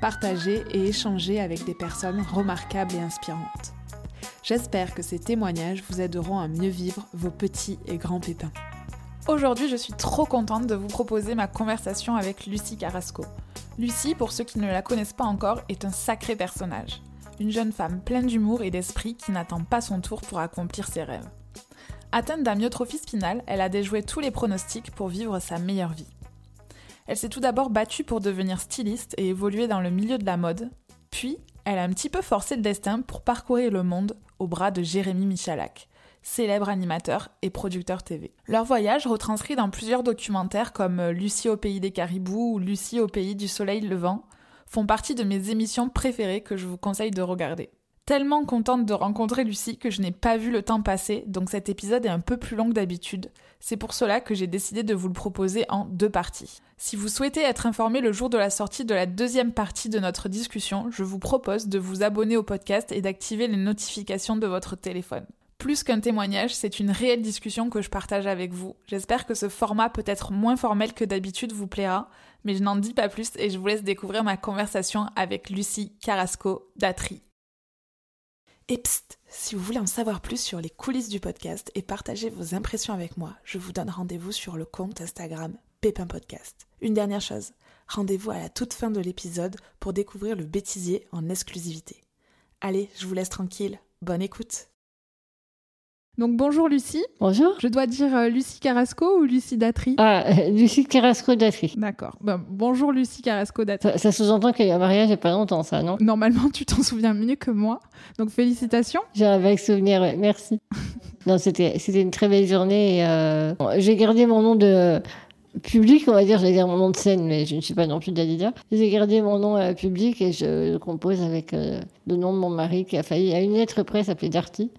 partager et échanger avec des personnes remarquables et inspirantes. J'espère que ces témoignages vous aideront à mieux vivre vos petits et grands pépins. Aujourd'hui, je suis trop contente de vous proposer ma conversation avec Lucie Carrasco. Lucie, pour ceux qui ne la connaissent pas encore, est un sacré personnage. Une jeune femme pleine d'humour et d'esprit qui n'attend pas son tour pour accomplir ses rêves. Atteinte d'amyotrophie spinale, elle a déjoué tous les pronostics pour vivre sa meilleure vie. Elle s'est tout d'abord battue pour devenir styliste et évoluer dans le milieu de la mode, puis elle a un petit peu forcé le destin pour parcourir le monde au bras de Jérémy Michalak, célèbre animateur et producteur TV. Leur voyage, retranscrit dans plusieurs documentaires comme Lucie au pays des caribous ou Lucie au pays du soleil levant, font partie de mes émissions préférées que je vous conseille de regarder tellement contente de rencontrer Lucie que je n'ai pas vu le temps passer, donc cet épisode est un peu plus long que d'habitude. C'est pour cela que j'ai décidé de vous le proposer en deux parties. Si vous souhaitez être informé le jour de la sortie de la deuxième partie de notre discussion, je vous propose de vous abonner au podcast et d'activer les notifications de votre téléphone. Plus qu'un témoignage, c'est une réelle discussion que je partage avec vous. J'espère que ce format peut être moins formel que d'habitude vous plaira, mais je n'en dis pas plus et je vous laisse découvrir ma conversation avec Lucie Carrasco d'Atri. Et pst, si vous voulez en savoir plus sur les coulisses du podcast et partager vos impressions avec moi, je vous donne rendez-vous sur le compte Instagram Pépin Podcast. Une dernière chose, rendez-vous à la toute fin de l'épisode pour découvrir le bêtisier en exclusivité. Allez, je vous laisse tranquille, bonne écoute donc bonjour Lucie. Bonjour. Je dois dire euh, Lucie Carrasco ou Lucie Datry Ah, euh, Lucie Carrasco Datry. D'accord. Ben, bonjour Lucie Carrasco Datry. Ça, sous-entend qu'il y a un mariage il n'y a pas longtemps, ça, non? Normalement, tu t'en souviens mieux que moi. Donc félicitations. J'ai un vague souvenir, merci. non, c'était une très belle journée. Euh, j'ai gardé mon nom de public, on va dire, j'allais dire mon nom de scène, mais je ne suis pas non plus Dalida. J'ai gardé mon nom public et je le compose avec le nom de mon mari qui a failli, à une lettre près, s'appeler Darty.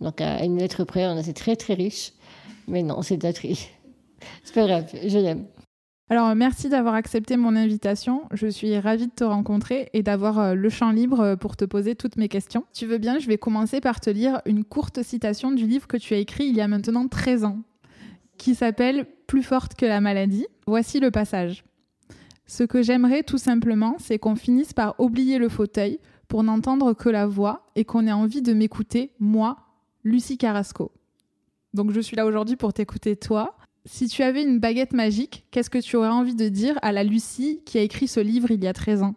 Donc à une lettre près, on est très très riche. Mais non, c'est Datry. C'est pas grave, je l'aime. Alors merci d'avoir accepté mon invitation. Je suis ravie de te rencontrer et d'avoir euh, le champ libre euh, pour te poser toutes mes questions. Tu veux bien, je vais commencer par te lire une courte citation du livre que tu as écrit il y a maintenant 13 ans, qui s'appelle Plus forte que la maladie. Voici le passage. Ce que j'aimerais tout simplement, c'est qu'on finisse par oublier le fauteuil pour n'entendre que la voix et qu'on ait envie de m'écouter, moi, Lucie Carrasco. Donc je suis là aujourd'hui pour t'écouter toi. Si tu avais une baguette magique, qu'est-ce que tu aurais envie de dire à la Lucie qui a écrit ce livre il y a 13 ans?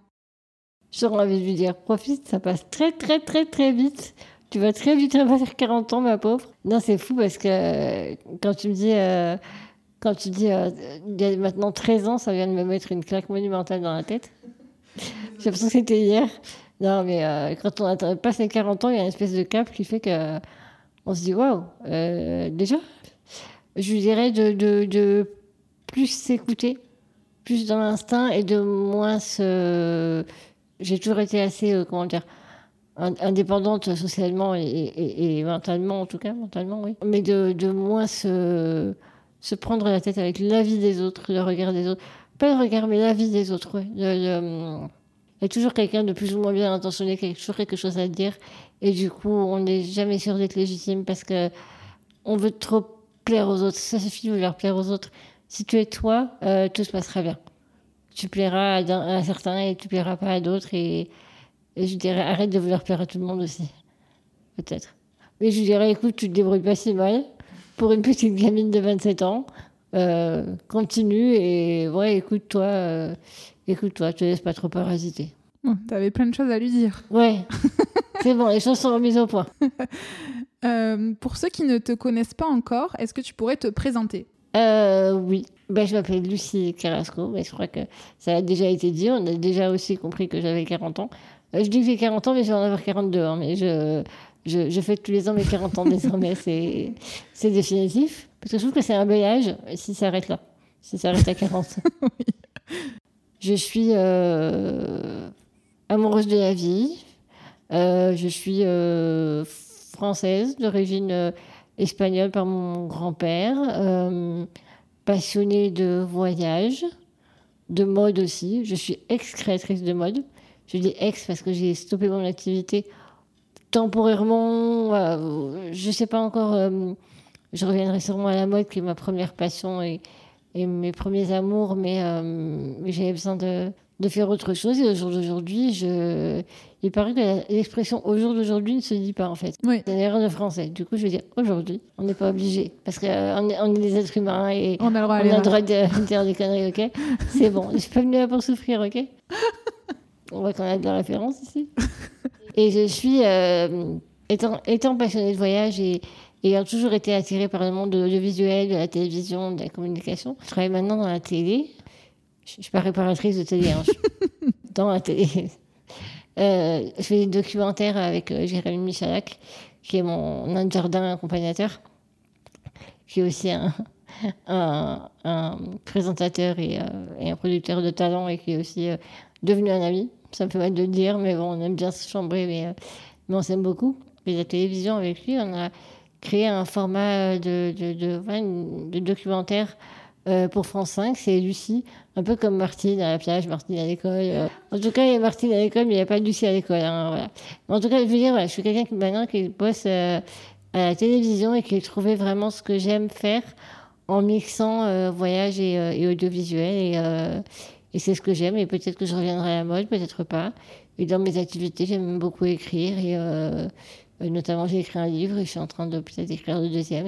J'aurais envie de lui dire profite, ça passe très très très très vite. Tu vas très vite avoir 40 ans, ma pauvre. Non, c'est fou parce que euh, quand tu me dis, euh, quand tu dis, euh, il y a maintenant 13 ans, ça vient de me mettre une claque monumentale dans la tête. J'ai l'impression que c'était hier. Non, mais quand on a passé 40 ans, il y a une espèce de cap qui fait que on se dit waouh, euh, déjà, je dirais de, de, plus s'écouter, plus dans l'instinct et de moins se. J'ai toujours été assez, euh, comment dire, indépendante socialement et, mentalement, en tout cas, mentalement, oui. Mais de, de moins se, se prendre la tête avec l'avis des autres, le regard des autres. Pas le regard, mais l'avis des autres, oui. Il y a toujours quelqu'un de plus ou moins bien intentionné, toujours quelque chose à dire. Et du coup, on n'est jamais sûr d'être légitime parce que on veut trop plaire aux autres. Ça suffit de vouloir plaire aux autres. Si tu es toi, euh, tout se passera bien. Tu plairas à, certains et tu plairas pas à d'autres. Et, je dirais, arrête de vouloir plaire à tout le monde aussi. Peut-être. Mais je dirais, écoute, tu te débrouilles pas si mal. Pour une petite gamine de 27 ans, euh, continue et ouais, écoute-toi. Euh, écoute-toi, te laisse pas trop parasiter. T'avais plein de choses à lui dire. Ouais. C'est bon, les choses sont remises au point. Euh, pour ceux qui ne te connaissent pas encore, est-ce que tu pourrais te présenter? Euh, Oui. Ben, je m'appelle Lucie Carrasco, mais je crois que ça a déjà été dit. On a déjà aussi compris que j'avais 40 ans. Euh, je dis que j'ai 40 ans, mais je vais en avoir 42. Hein, mais je, je, je, fais tous les ans mes 40 ans désormais. c'est, c'est définitif. Parce que je trouve que c'est un bel âge si ça arrête là. Si ça arrête à 40. oui. Je suis euh, amoureuse de la vie. je suis française, d'origine espagnole par mon grand-père, passionnée de voyage, de mode aussi. Je suis ex-créatrice de mode. Je dis ex parce que j'ai stoppé mon activité temporairement. je ne sais pas encore. je reviendrai sûrement à la mode, qui est ma première passion et, et mes premiers amours, mais, mais j'avais besoin de, de faire autre chose. Et au jour d'aujourd'hui, je... il paraît que l'expression au jour d'aujourd'hui ne se dit pas en fait. Oui. C'est une erreur de français. Du coup, je vais dire aujourd'hui. On n'est pas obligé. Parce qu'on euh, est, on est des êtres humains et on a le droit, on a le droit de dire des conneries, ok? C'est bon. Je suis pas venue là pour souffrir, ok? On voit qu'on a de la référence ici. et je suis, euh, étant, étant passionnée de voyage et ayant toujours été attirée par le monde de l'audiovisuel, de la télévision, de la communication, je travaille maintenant dans la télé je suis pas réparatrice de télé, hein, dans la télé. Euh, je fais des documentaires avec euh, Jérémy Michalak, qui est mon nain de jardin accompagnateur, qui est aussi un, un, présentateur et, euh, et, un producteur de talent et qui est aussi devenu un ami. Ça me fait mal de le dire, mais bon, on aime bien se chambrer, mais, mais on s'aime beaucoup. Et la télévision, avec lui, on a créé un format de, de, de, de documentaire euh, pour France 5, c'est Lucie, un peu comme Martine à la plage, Martine à l'école. Euh. En tout cas, il y a Martine à l'école, mais il n'y a pas Lucie à l'école. Hein, voilà. En tout cas, je veux dire, je suis quelqu'un qui maintenant qui bosse euh, à la télévision et qui a trouvé vraiment ce que j'aime faire en mixant voyage et, audiovisuel. Et, c'est ce que j'aime. Et peut-être que je reviendrai à la mode, peut-être pas. Et dans mes activités, j'aime beaucoup écrire. Et notamment, j'ai écrit un livre et je suis en train de peut-être écrire le deuxième.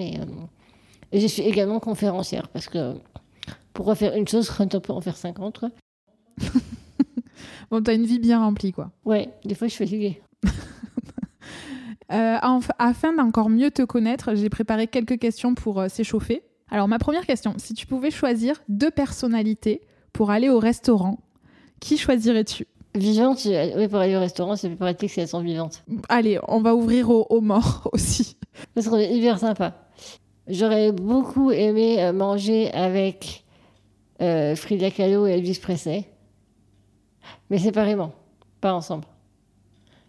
Et je suis également conférencière parce que pourquoi faire une chose quand on peut en faire 50 quoi Bon, t'as une vie bien remplie quoi. Ouais, des fois je suis fatiguée. euh, afin d'encore mieux te connaître, j'ai préparé quelques questions pour euh, s'échauffer. Alors ma première question, si tu pouvais choisir deux personnalités pour aller au restaurant, qui choisirais-tu? Vivante, oui, pour aller au restaurant, c'est plus pratique si elles sont vivantes. Allez, on va ouvrir aux, morts aussi. Ça serait hyper sympa. J'aurais beaucoup aimé euh, manger avec euh, Frida Kahlo et Elvis Presley, mais séparément, pas ensemble.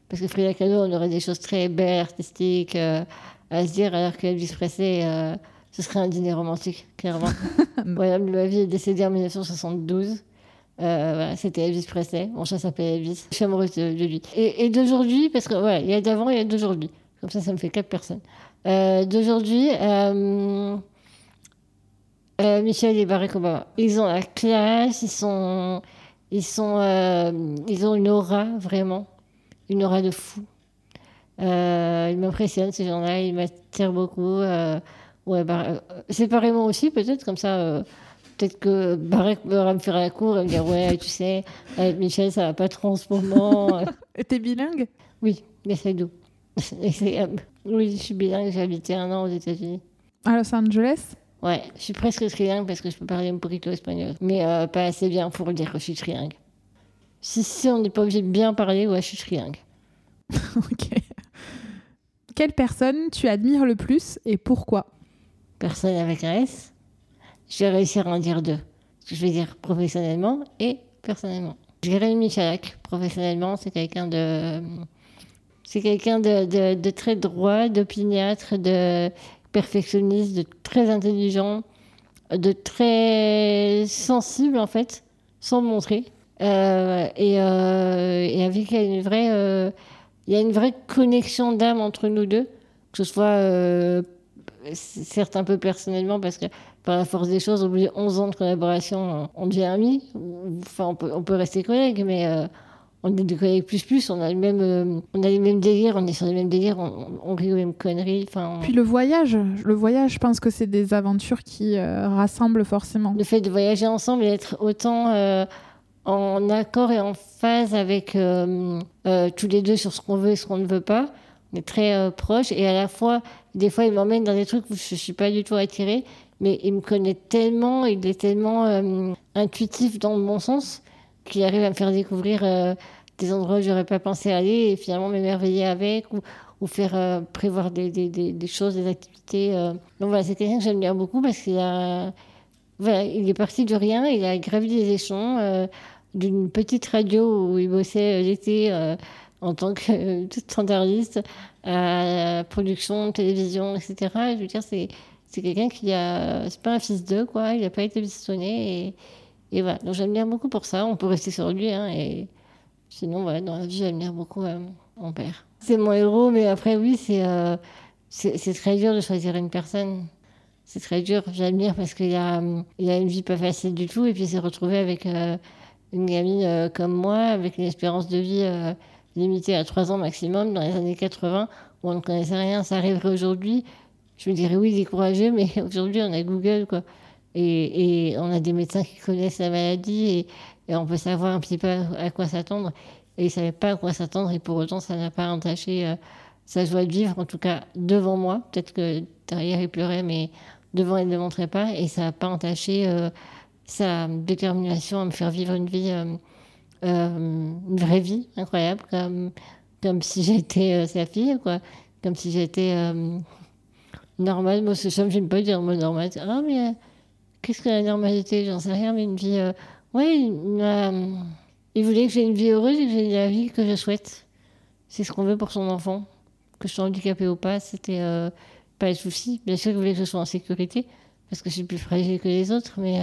Parce que Frida Kahlo, on aurait des choses très belles, artistiques euh, à se dire, alors qu'Elvis Presley, ce serait un dîner romantique, clairement. voilà, ma vie est décédée en 1972. voilà, c'était Elvis Presley. Mon chat s'appelle Elvis. Je suis amoureuse de, lui. Et, et d'aujourd'hui, parce que voilà, il y a d'avant et il y a d'aujourd'hui. Comme ça, ça me fait quatre personnes. Euh, d'aujourd'hui, euh, euh, Michel et Barack Obama. Ils ont la classe, ils sont, ils sont, ils ont une aura vraiment, une aura de fou. ils m'impressionnent ces gens-là, ils m'attirent beaucoup. ouais, séparément aussi peut-être comme ça. Peut-être que Barack va me faire la cour et me dire Ouais, tu sais, avec Michel, ça va pas trop en ce moment. T'es bilingue? Oui, mais c'est doux. Oui, je suis bilingue, j'ai habité un an aux États-Unis. À Los Angeles? Ouais, je suis presque trilingue parce que je peux parler un poquito espagnol. Mais euh, pas assez bien pour dire que je suis trilingue. Si, si on n'est pas obligé de bien parler, ouais, je suis trilingue. ok. Quelle personne tu admires le plus et pourquoi? Personne avec un S. Je vais réussir à en dire deux. Je vais dire professionnellement et personnellement. Jérémy Michalak, professionnellement, c'est quelqu'un de c'est quelqu'un de, très droit, d'opiniâtre, de perfectionniste, de très intelligent, de très sensible en fait, sans montrer. Euh, euh, et, avec une vraie, euh, il y a une vraie connexion d'âme entre nous deux, que ce soit certes un peu personnellement parce que par la force des choses, au bout de 11 ans de collaboration, on devient amis. Enfin, on peut, on peut rester collègues, mais on est des collègues plus plus, on a, le même, euh, on a les mêmes délires, on est sur les mêmes délires, on, on rit aux mêmes conneries. Puis le voyage, le voyage, je pense que c'est des aventures qui euh, rassemblent forcément. Le fait de voyager ensemble et être autant euh, en accord et en phase avec tous les deux sur ce qu'on veut et ce qu'on ne veut pas, on est très proches et à la fois, des fois, il m'emmène dans des trucs où je ne suis pas du tout attirée, mais il me connaît tellement, il est tellement intuitif dans le bon sens qui arrive à me faire découvrir euh, des endroits où j'aurais pas pensé aller et finalement m'émerveiller avec ou, faire euh, prévoir des, choses, des activités. Euh. Donc voilà, c'est quelqu'un que j'aime bien beaucoup parce qu'il a, voilà, il est parti de rien, il a gravi des échelons d'une petite radio où il bossait l'été en tant que toute standardiste à production, télévision, etc. je veux dire, c'est quelqu'un qui a. C'est pas un fils d'eux, quoi. Il n'a pas été pistonné. Et, et voilà. Donc bien beaucoup pour ça. On peut rester sur lui. Hein, et sinon, voilà, dans la vie, bien beaucoup euh, mon père. C'est mon héros, mais après, oui, c'est euh, c'est très dur de choisir une personne. C'est très dur. Bien parce qu'il a, il a une vie pas facile du tout. Et puis s'est retrouvé avec euh, une gamine comme moi, avec une espérance de vie limitée à 3 ans maximum dans les années 80, où on ne connaissait rien. Ça arriverait aujourd'hui je me dirais oui, découragé, mais aujourd'hui, on a Google, quoi. Et, on a des médecins qui connaissent la maladie et, on peut savoir un petit peu à, quoi s'attendre. Et il ne savait pas à quoi s'attendre et pour autant, ça n'a pas entaché euh, sa joie de vivre, en tout cas devant moi. Peut-être que derrière, il pleurait, mais devant, il ne le montrait pas. Et ça n'a pas entaché euh, sa détermination à me faire vivre une vie, euh, une vraie vie incroyable, comme, comme si j'étais sa fille, quoi. Comme si j'étais normal. Moi, c'est ça, j'aime pas dire mot normal. Ah, qu'est-ce que la normalité J'en sais rien, mais une vie. Euh, ouais, il voulait que j'ai une vie heureuse et que j'ai la vie que je souhaite. C'est ce qu'on veut pour son enfant. Que je sois handicapée ou pas, c'était euh, pas le souci. Bien sûr, il voulait que je sois en sécurité, parce que je suis plus fragile que les autres, mais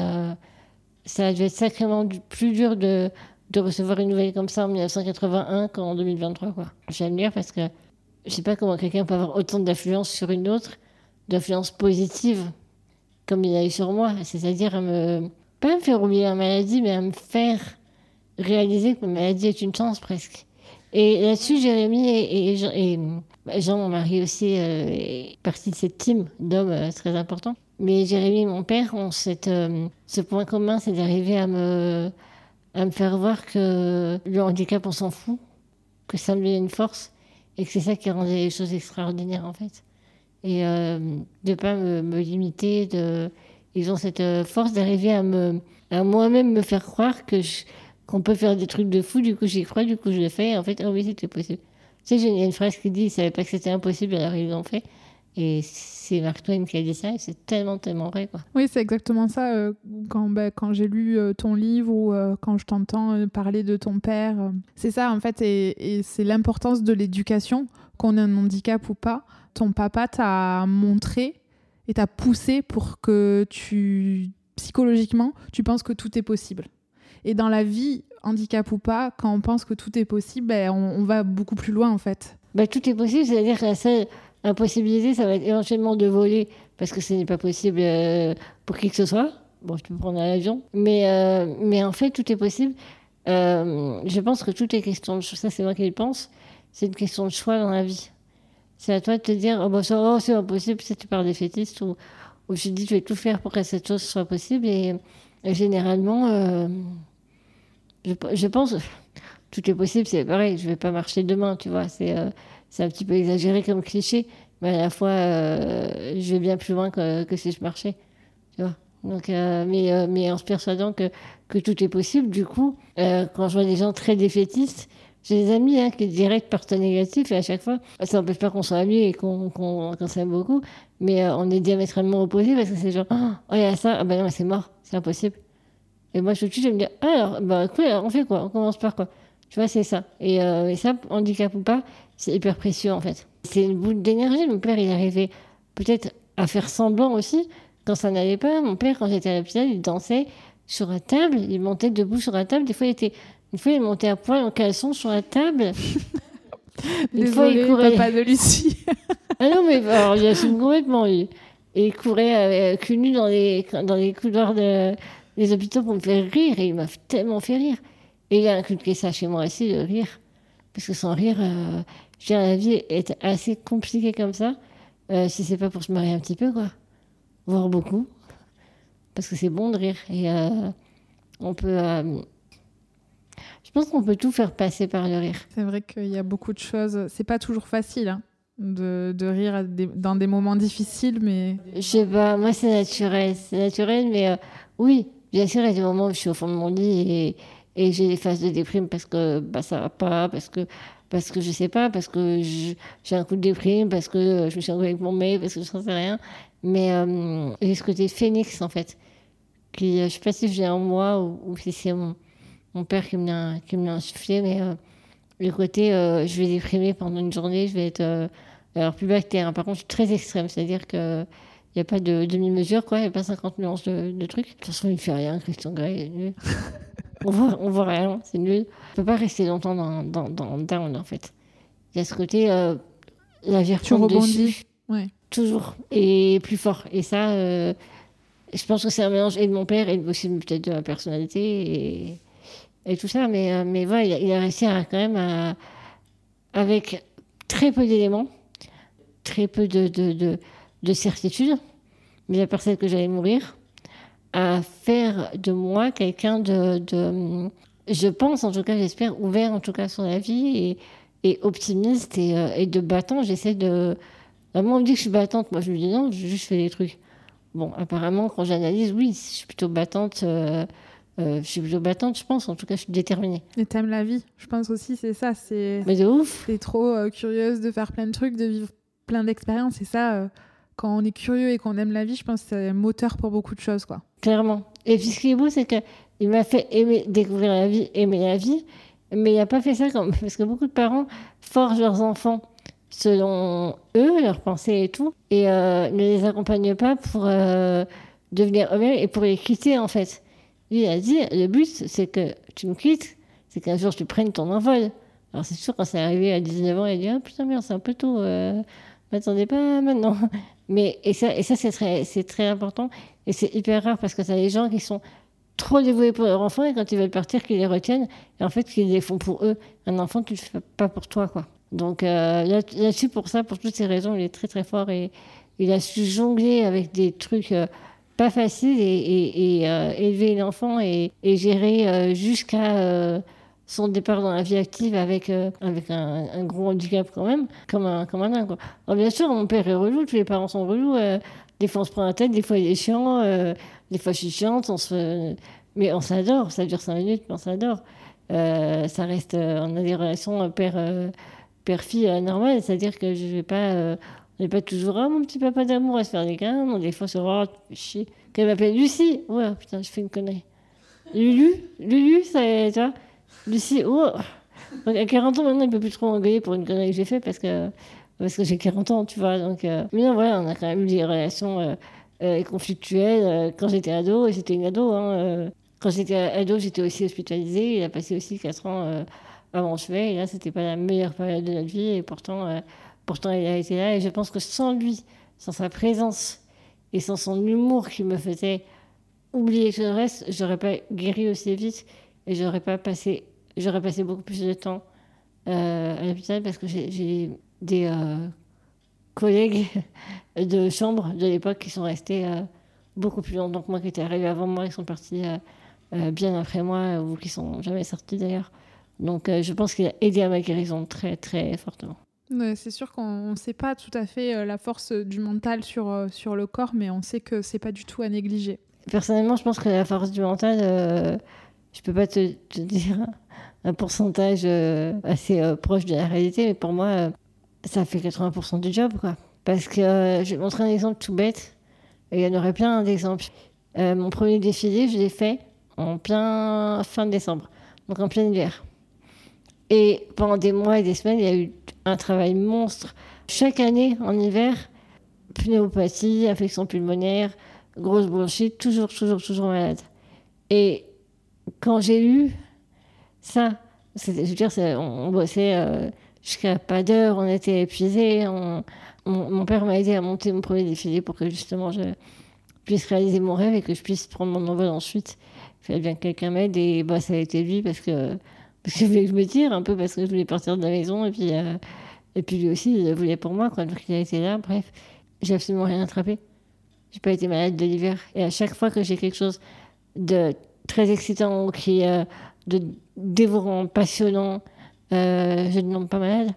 ça a dû être sacrément plus dur de, de recevoir une nouvelle comme ça en 1981 qu'en 2023. J'aime dire parce que je sais pas comment quelqu'un peut avoir autant d'influence sur une autre d'influence positive comme il a eu sur moi, c'est-à-dire à me pas me faire oublier la maladie, mais à me faire réaliser que ma maladie est une chance presque. Et là-dessus, Jérémy et, bah, Jean, mon mari aussi, euh, est partie de cette team d'hommes euh, très important. Mais Jérémy et mon père ont cette, euh, ce point commun, c'est d'arriver à me, à me faire voir que le handicap, on s'en fout, que ça me donne une force, et que c'est ça qui rendait les choses extraordinaires en fait et euh, de ne pas me, limiter. Ils ont cette euh, force d'arriver à, me, à moi-même me faire croire que qu'on peut faire des trucs de fou. Du coup, j'y crois, du coup, je le fais. En fait, oh oui, c'était possible. Tu sais, il y a une phrase qui dit ils ne savaient pas que c'était impossible, alors ils l'ont fait. Et c'est Mark Twain qui a dit ça, et c'est tellement, tellement vrai. Quoi. Oui, c'est exactement ça. Euh, quand, bah, quand j'ai lu ton livre ou quand je t'entends parler de ton père, c'est ça, en fait, et c'est l'importance de l'éducation, qu'on ait un handicap ou pas ton papa t'a montré et t'a poussé pour que tu, psychologiquement, tu penses que tout est possible. Et dans la vie, handicap ou pas, quand on pense que tout est possible, ben, on, va beaucoup plus loin en fait. Ben, tout est possible, c'est-à-dire que la seule impossibilité, ça va être éventuellement de voler, parce que ce n'est pas possible euh, pour qui que ce soit. Bon, je peux prendre un avion. Mais, euh, en fait, tout est possible. Euh, je pense que tout est question de choix. Ça, c'est moi qui le pense. C'est une question de choix dans la vie. C'est à toi de te dire, oh, oh, c'est impossible, si tu parles des fétistes, ou, ou je dis, je vais tout faire pour que cette chose soit possible. Et, généralement, euh, je, je, pense, tout est possible, c'est pareil, je vais pas marcher demain, tu vois. C'est euh, un petit peu exagéré comme cliché, mais à la fois, euh, je vais bien plus loin que, que si je marchais, tu vois. Donc, mais, mais en se persuadant que, que tout est possible, du coup, quand je vois des gens très défaitistes, j'ai des amis hein, qui direct partent négatif et à chaque fois, ça n'empêche pas qu'on soit amis et qu'on s'aime beaucoup, mais euh, on est diamétralement opposés parce que c'est genre, oh, il y a ça, ah ben non, c'est mort, c'est impossible. Et moi, je suis je me dis, ah, alors, bah, écoute, on fait quoi? On commence par quoi? Tu vois, c'est ça. Et, euh, et, ça, handicap ou pas, c'est hyper précieux en fait. C'est une boule d'énergie. Mon père, il arrivait peut-être à faire semblant aussi quand ça n'allait pas. Mon père, quand j'étais à l'hôpital, il dansait sur la table, il montait debout sur la table. Des fois, il était une fois, il est monté à poil en caleçon sur la table. Une fois, il courait. Papa de Lucie. ah non, mais alors, il assume complètement. Et il courait avec une dans les, dans les couloirs de, des hôpitaux pour me faire rire. Et il m'a tellement fait rire. Et il a inculqué ça chez moi aussi, de rire. Parce que sans rire, euh, je la vie est assez compliquée comme ça. Euh, si c'est pas pour se marier un petit peu, quoi. Voire beaucoup. Parce que c'est bon de rire. Et euh, on peut euh, pense qu'on peut tout faire passer par le rire. C'est vrai qu'il y a beaucoup de choses. C'est pas toujours facile hein, de, de, rire dans des moments difficiles, mais. Je sais pas, moi c'est naturel. C'est naturel, mais euh, oui, bien sûr, il y a des moments où je suis au fond de mon lit et, et j'ai des phases de déprime parce que bah, ça va pas, parce que parce que je sais pas, parce que j'ai un coup de déprime, parce que je me suis engueulée avec mon mec, parce que je ne sais rien. Mais euh, j'ai ce côté phénix, en fait. Qui, je sais pas si j'ai en moi ou, ou si c'est mon, mon père qui me l'a insufflé, mais euh, le côté je vais déprimer pendant une journée, je vais être alors plus bactère. Par contre, très extrême, c'est-à-dire que il n'y a pas de demi-mesure, quoi. Il n'y a pas 50 nuances de, de, trucs. De toute façon, il ne fait rien, Christian Grey. on voit, on voit rien, c'est nul. On ne peut pas rester longtemps dans, dans, dans down, en fait. Il y a ce côté, euh, la vie reprend dessus. Ouais. Toujours. Et plus fort. Et ça, euh, je pense que c'est un mélange et de mon père et aussi peut-être de ma personnalité et, et tout ça. Mais, euh, mais voilà, il a, réussi à, quand même à, avec très peu d'éléments, très peu de, de, de, de certitude, mais la personne que j'allais mourir, à faire de moi quelqu'un de, de, je pense en tout cas, j'espère, ouvert en tout cas sur la vie et, optimiste et, euh, et de battant. J'essaie de. Vraiment, on me dit que je suis battante. Moi, je me dis non, je juste fais des trucs. Bon, apparemment, quand j'analyse, oui, je suis plutôt battante. Euh, euh, je suis plutôt battante, je pense. En tout cas, je suis déterminée. Et t'aimes la vie. Je pense aussi, c'est ça. C'est. Mais de ouf. T'es trop curieuse de faire plein de trucs, de vivre plein d'expériences. Et ça, quand on est curieux et qu'on aime la vie, je pense que c'est un moteur pour beaucoup de choses, quoi. Clairement. Et puis, ce qui est beau, c'est qu'il m'a fait aimer, découvrir la vie, aimer la vie. Mais il n'a pas fait ça comme. Parce que beaucoup de parents forgent leurs enfants selon eux, leurs pensées et tout, et euh, ne les accompagnent pas pour euh, devenir eux-mêmes et pour les quitter, en fait. Lui a dit le but, c'est que tu me quittes, c'est qu'un jour tu prennes ton envol. Alors, c'est sûr, quand c'est arrivé à 19 ans, il a dit Ah putain, merde, c'est un peu tôt, euh, m'attendez pas maintenant. Mais, et ça, et ça c'est très, très important, et c'est hyper rare parce que ça des gens qui sont trop dévoués pour leurs enfants et quand ils veulent partir, qu'ils les retiennent et en fait qu'ils les font pour eux. Un enfant, tu le fais pas pour toi, quoi. Donc euh, là-dessus, pour ça, pour toutes ces raisons, il est très très fort et il a su jongler avec des trucs euh, pas faciles et, et, euh, élever l'enfant et, et, gérer jusqu'à son départ dans la vie active avec, avec un, gros handicap quand même, comme un, comme un nain. Quoi. Alors bien sûr, mon père est relou, tous les parents sont relous. des fois on se prend la tête, des fois il est chiant. Des fois, je suis chiante, mais on s'adore. Ça dure cinq minutes, mais on s'adore. Euh, ça reste, euh, on a des relations père, euh, père-fille normales, c'est-à-dire que je vais pas, n'est pas toujours, ah, mon petit papa d'amour, à se faire des câlins. Des fois, c'est, oh, chier. Qu'elle m'appelle Lucie. Ouais, putain, je fais une connerie. Lulu, Lulu, c'est, tu vois. Lucie, oh. Donc, à 40 ans, maintenant, il peut plus trop engueuler pour une connerie que j'ai fait parce que, parce que j'ai 40 ans, tu vois. Donc, mais non, voilà, on a quand même eu des relations euh, euh, quand j'étais ado, et c'était une ado. Hein, euh. quand j'étais ado, j'étais aussi hospitalisée. Il a passé aussi 4 ans avant chevet. Et là, c'était pas la meilleure période de notre vie. Et pourtant, pourtant, il a été là. Et je pense que sans lui, sans sa présence et sans son humour qui me faisait oublier tout le reste, j'aurais pas guéri aussi vite et j'aurais pas passé, j'aurais passé beaucoup plus de temps à l'hôpital parce que j'ai des collègues de chambre de l'époque qui sont restés euh, beaucoup plus longtemps que moi, qui étaient arrivés avant moi, qui sont partis euh, euh, bien après moi, ou qui sont jamais sortis d'ailleurs. Donc je pense qu'il a aidé à ma guérison très très fortement. C'est sûr qu'on ne sait pas tout à fait la force du mental sur, sur le corps, mais on sait que c'est pas du tout à négliger. Personnellement, je pense que la force du mental, je peux pas te, te dire un pourcentage assez proche de la réalité, mais pour moi, ça fait 80% du job, quoi. Parce que euh, je vais montrer un exemple tout bête, et il y en aurait plein d'exemples. Euh, mon premier défilé, je l'ai fait en plein fin décembre, donc en plein hiver. Et pendant des mois et des semaines, il y a eu un travail monstre. Chaque année, en hiver, pneumopathie, infection pulmonaire, grosse bronchite, toujours, toujours, toujours malade. Et quand j'ai eu ça, je veux dire, on, bossait... Euh, jusqu'à pas d'heure, on était épuisés. mon, père m'a aidé à monter mon premier défilé pour que justement je puisse réaliser mon rêve et que je puisse prendre mon envol ensuite. Il fallait bien que quelqu'un m'aide et bah, ça a été lui parce que je voulais que je me tire un peu parce que je voulais partir de la maison et puis, euh, et puis lui aussi, il voulait pour moi. Quoi. Donc il a été là, bref, j'ai absolument rien attrapé. J'ai pas été malade de l'hiver. Et à chaque fois que j'ai quelque chose de très excitant, qui, euh, de dévorant, passionnant, euh, je ne demande pas malade.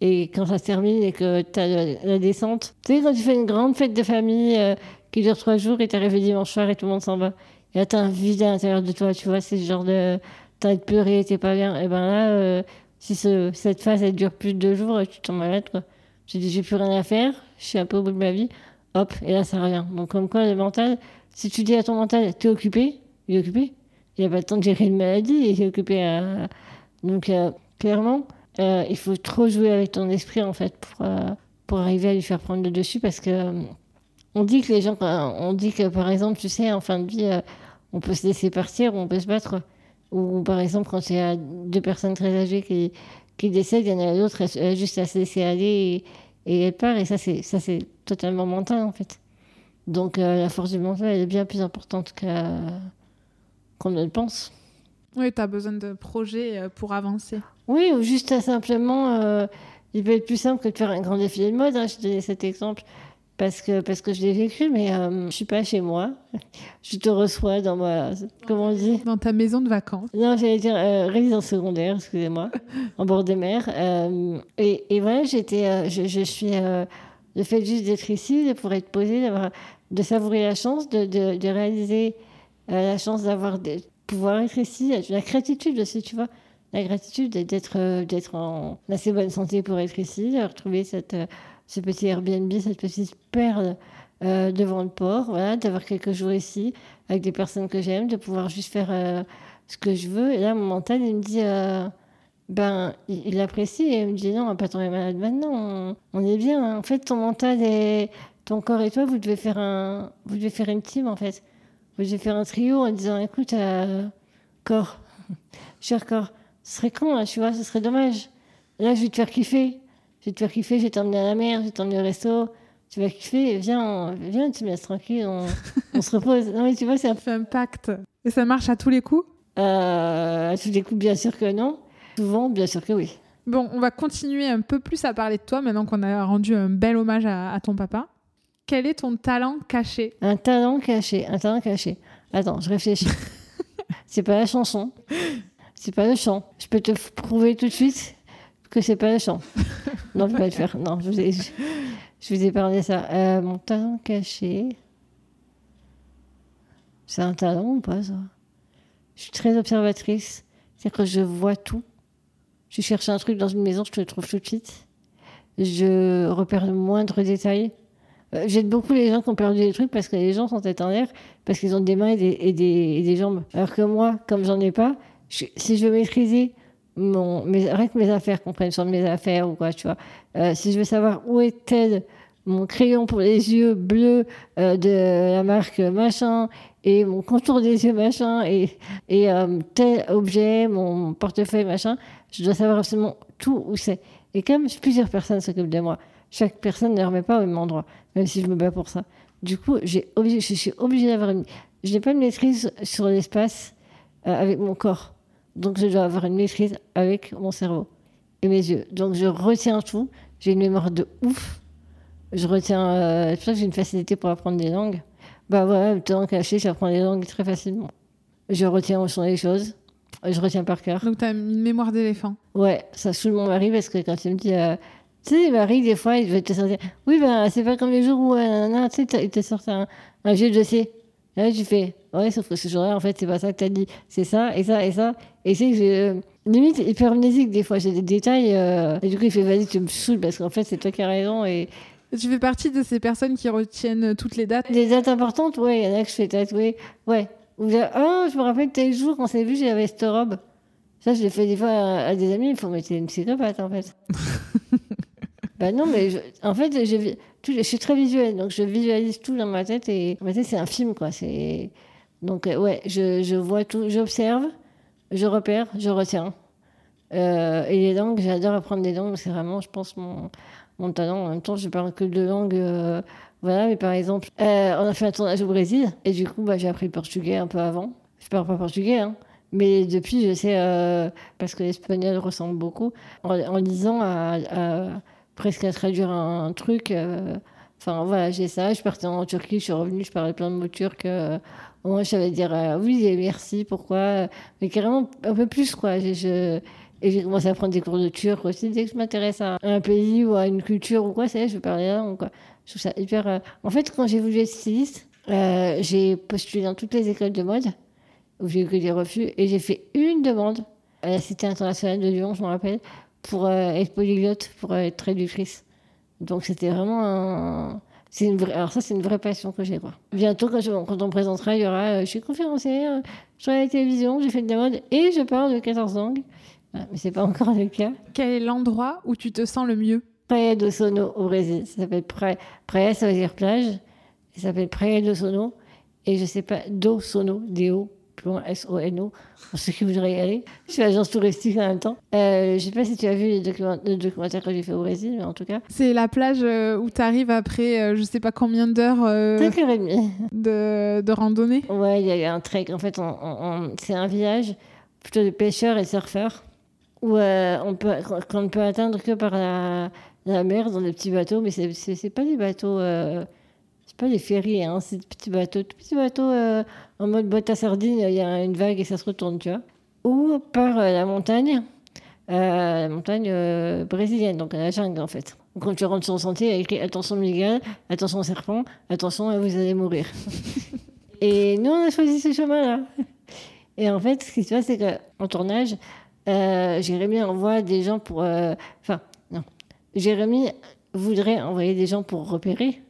Et quand ça se termine et que tu as la, descente, tu sais, quand tu fais une grande fête de famille euh, qui dure trois jours et tu arrivé dimanche soir et tout le monde s'en va, et là tu as un vide à l'intérieur de toi, tu vois, c'est ce genre de. Tu as de pleurer, t'es pas bien. Et ben là, euh, si ce, cette phase elle dure plus de deux jours, tu tombes malade, quoi. J'ai dit, j'ai plus rien à faire, je suis un peu au bout de ma vie, hop, et là ça revient. Donc, comme quoi, le mental, si tu dis à ton mental, t'es occupé, il est occupé, il a pas le temps de gérer une maladie, il est occupé à donc, euh, clairement, euh, il faut trop jouer avec ton esprit en fait pour, pour arriver à lui faire prendre le dessus parce que on dit que les gens, on dit que par exemple, tu sais, en fin de vie, on peut se laisser partir on peut se battre. Ou par exemple, quand il y a deux personnes très âgées qui, qui décèdent, il y en a l'autre, elle, juste à se laisser aller et, et elle part. Et ça, c'est totalement mental en fait. Donc la force du mental, elle est bien plus importante qu'on ne le pense. Oui, tu as besoin de projets pour avancer. Oui, ou juste simplement, euh, il peut être plus simple que de faire un grand défilé de mode. Hein, je donné cet exemple parce que, parce que je l'ai vécu, mais je euh, je suis pas chez moi. Je te reçois dans ma. Comment on dit? Dans ta maison de vacances. Non, j'allais dire euh, résidence secondaire, excusez-moi, en bord des mers. et, et, voilà, j'étais, je, je, suis. le fait juste d'être ici, de pouvoir être posée, de savourer la chance, de, de, de réaliser la chance d'avoir. de pouvoir être ici, la gratitude aussi, tu vois la gratitude d'être euh, d'être en assez bonne santé pour être ici, de retrouver cette, euh, ce petit Airbnb, cette petite perle euh, devant le port, voilà, d'avoir quelques jours ici avec des personnes que j'aime, de pouvoir juste faire ce que je veux. Et là, mon mental, il me dit, ben, il, apprécie et il me dit, non, pas tomber malade maintenant, on, est bien. En fait, ton mental et ton corps et toi, vous devez faire, un, vous devez faire une team, en fait. Vous devez faire un trio en disant, écoute, corps, cher corps, ce serait con, là, tu vois, ce serait dommage. Là, je vais te faire kiffer. Je vais te faire kiffer, je vais t'emmener à la mer, je vais t'emmener au resto. Tu vas kiffer, viens, viens, tu me laisses tranquille, on, se repose. Non, mais tu vois, c'est un... fait un pacte. Et ça marche à tous les coups? Euh, À tous les coups, bien sûr que non. Souvent, bien sûr que oui. Bon, on va continuer un peu plus à parler de toi maintenant qu'on a rendu un bel hommage à, à ton papa. Quel est ton talent caché? Un talent caché, un talent caché. Attends, je réfléchis. c'est pas la chanson. C'est pas le chant. Je peux te prouver tout de suite? Que c'est pas le chant. non, je vais pas le faire. Non, je vous ai, je, parlé ça. Euh, mon talent caché. C'est un talent ou pas ça? Je suis très observatrice. C'est que je vois tout. Je cherche un truc dans une maison, je le trouve tout de suite. Je repère le moindre détail. Euh, j'aide beaucoup les gens qui ont perdu des trucs parce que les gens sont tête en l'air, parce qu'ils ont des mains et des jambes. Alors que moi, comme j'en ai pas, si je veux maîtriser mon, mes, rien que mes affaires, qu'on prenne sur mes affaires ou quoi, tu vois, euh, si je veux savoir où est tel mon crayon pour les yeux bleus euh, de la marque machin et mon contour des yeux machin et, et euh, tel objet, mon portefeuille machin, je dois savoir absolument tout où c'est. Et comme plusieurs personnes s'occupent de moi, chaque personne ne remet pas au même endroit, même si je me bats pour ça. Du coup, obligé, je suis obligée d'avoir une. Je n'ai pas de maîtrise sur l'espace avec mon corps. Donc je dois avoir une maîtrise avec mon cerveau et mes yeux. Donc je retiens tout. J'ai une mémoire de ouf. Je retiens. Euh, c'est pour ça que j'ai une facilité pour apprendre des langues. Bah voilà, le temps caché, j'apprends des langues très facilement. Je retiens où sont les choses. Je retiens par cœur. Donc tu as une mémoire d'éléphant. Ouais, ça saoule mon mari parce que quand il me dit. Euh, tu sais, Marie, des fois, il va te sortir. Oui, ben, c'est pas comme les jours où, euh, tu sais, il te sort un, un jeu de dossier. Là, tu fais, ouais, sauf que ce jour-là, en fait, c'est pas ça que t'as dit. C'est ça, et ça, et ça. Et c'est que j'ai. Euh, limite hyper amnésique des fois, j'ai des détails. Euh, et du coup, il fait, vas-y, tu me saoules parce qu'en fait, c'est toi qui as raison. Et. Tu fais partie de ces personnes qui retiennent toutes les dates Les dates importantes, ouais, il y en a que je fais tatouer. Ouais. Ou oh, je me rappelle tel jour, quand on s'est vu, j'avais cette robe. Ça, je l'ai fait des fois à, des amis, il faut mettre une psychopathe, en fait. bah non, mais en fait, j'ai je suis très visuelle, donc je visualise tout dans ma tête et ma tête c'est un film quoi. Donc euh, ouais, je, vois tout, j'observe, je repère, je retiens. Euh, et les langues, j'adore apprendre des langues, c'est vraiment, je pense, mon, mon talent. En même temps, je parle que deux langues. Euh, voilà, mais par exemple, on a fait un tournage au Brésil et du coup, bah, j'ai appris le portugais un peu avant. Je parle pas portugais, hein. Mais depuis, je sais, parce que l'espagnol ressemble beaucoup, en, lisant à, presque à traduire un, truc. Euh, enfin, voilà, j'ai ça. Je partie en Turquie, je suis revenue, je parlais plein de mots turcs. Euh, moi, je savais dire euh, oui merci, pourquoi. Mais carrément un peu plus, quoi. Et j'ai commencé à prendre des cours de turc aussi. Dès que je m'intéresse à un pays ou à une culture ou quoi, c'est je parler là. Quoi. Je trouve ça hyper. En fait, quand j'ai voulu être styliste, j'ai postulé dans toutes les écoles de mode où j'ai eu que des refus et j'ai fait une demande à la Cité internationale de Lyon, je me rappelle, pour euh, être polyglotte, pour être traductrice. Donc c'était vraiment un... C'est une vraie... Alors ça, c'est une vraie passion que j'ai. Bientôt, quand, quand on présentera, il y aura... Euh, je suis conférencière, je travaille à la télévision, j'ai fait de la mode et je parle de 14 langues. mais c'est pas encore le cas. Quel est l'endroit où tu te sens le mieux? Praia do Sono au Brésil. Ça s'appelle Praia, Praia, ça veut dire plage. Ça s'appelle Praia do Sono. Et je sais pas, Do Sono, D-O, loin S-O-N-O, pour ceux qui voudraient y aller. Je suis agence touristique en même temps. Euh, je sais pas si tu as vu le, document- le documentaire que j'ai fait au Brésil, mais en tout cas, C'est la plage euh, où tu arrives après euh, je sais pas combien d'heures euh, 5 heures et demie. de, de randonnée. Ouais, il y a eu un trek. En fait, c'est un village plutôt de pêcheurs et surfeurs où euh, on peut, qu'on ne peut atteindre que par la, la mer dans des petits bateaux, mais c'est, c'est, pas des bateaux, euh, c'est pas des ferries, hein, c'est des petits bateaux, tout petits bateaux en mode boîte à sardines. Il y a une vague et ça se retourne, tu vois. Ou par euh, la montagne, euh, la montagne euh, brésilienne, donc la jungle en fait. Quand tu rentres sur le sentier, il y a écrit attention Miguel, attention serpent, attention vous allez mourir. Et nous, on a choisi ce chemin-là. Et en fait, ce qui se passe, c'est qu'en tournage, euh, Jérémy envoie des gens pour. Enfin, non. Jérémy voudrait envoyer des gens pour repérer.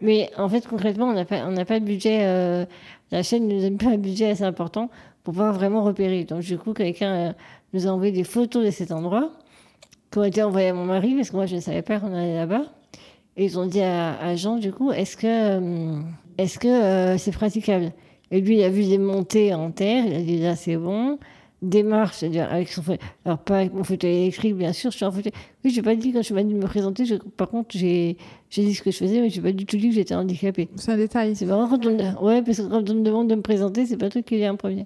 Mais en fait, concrètement, on n'a pas, on n'a pas de budget. Euh, la chaîne ne nous donne pas un budget assez important pour pouvoir vraiment repérer. Donc, du coup, quelqu'un euh, nous a envoyé des photos de cet endroit qui ont été envoyées à mon mari, parce que moi, je ne savais pas qu'on allait là-bas. Et ils ont dit à, Jean, du coup, est-ce que euh, est-ce que euh, c'est praticable? Et lui, il a vu des montées en terre, il a dit là, c'est bon. Des marches, c'est-à-dire avec son fauteuil. Alors, pas avec mon fauteuil électrique, bien sûr, je suis en fauteuil. Oui, je n'ai pas dit quand je m'as dit de me présenter, je- par contre, j'ai j'ai dit ce que je faisais, mais je n'ai pas du tout dit que j'étais handicapée. C'est un détail. C'est marrant quand on, ouais, parce que quand on me demande de me présenter, c'est pas truc qui vient en premier.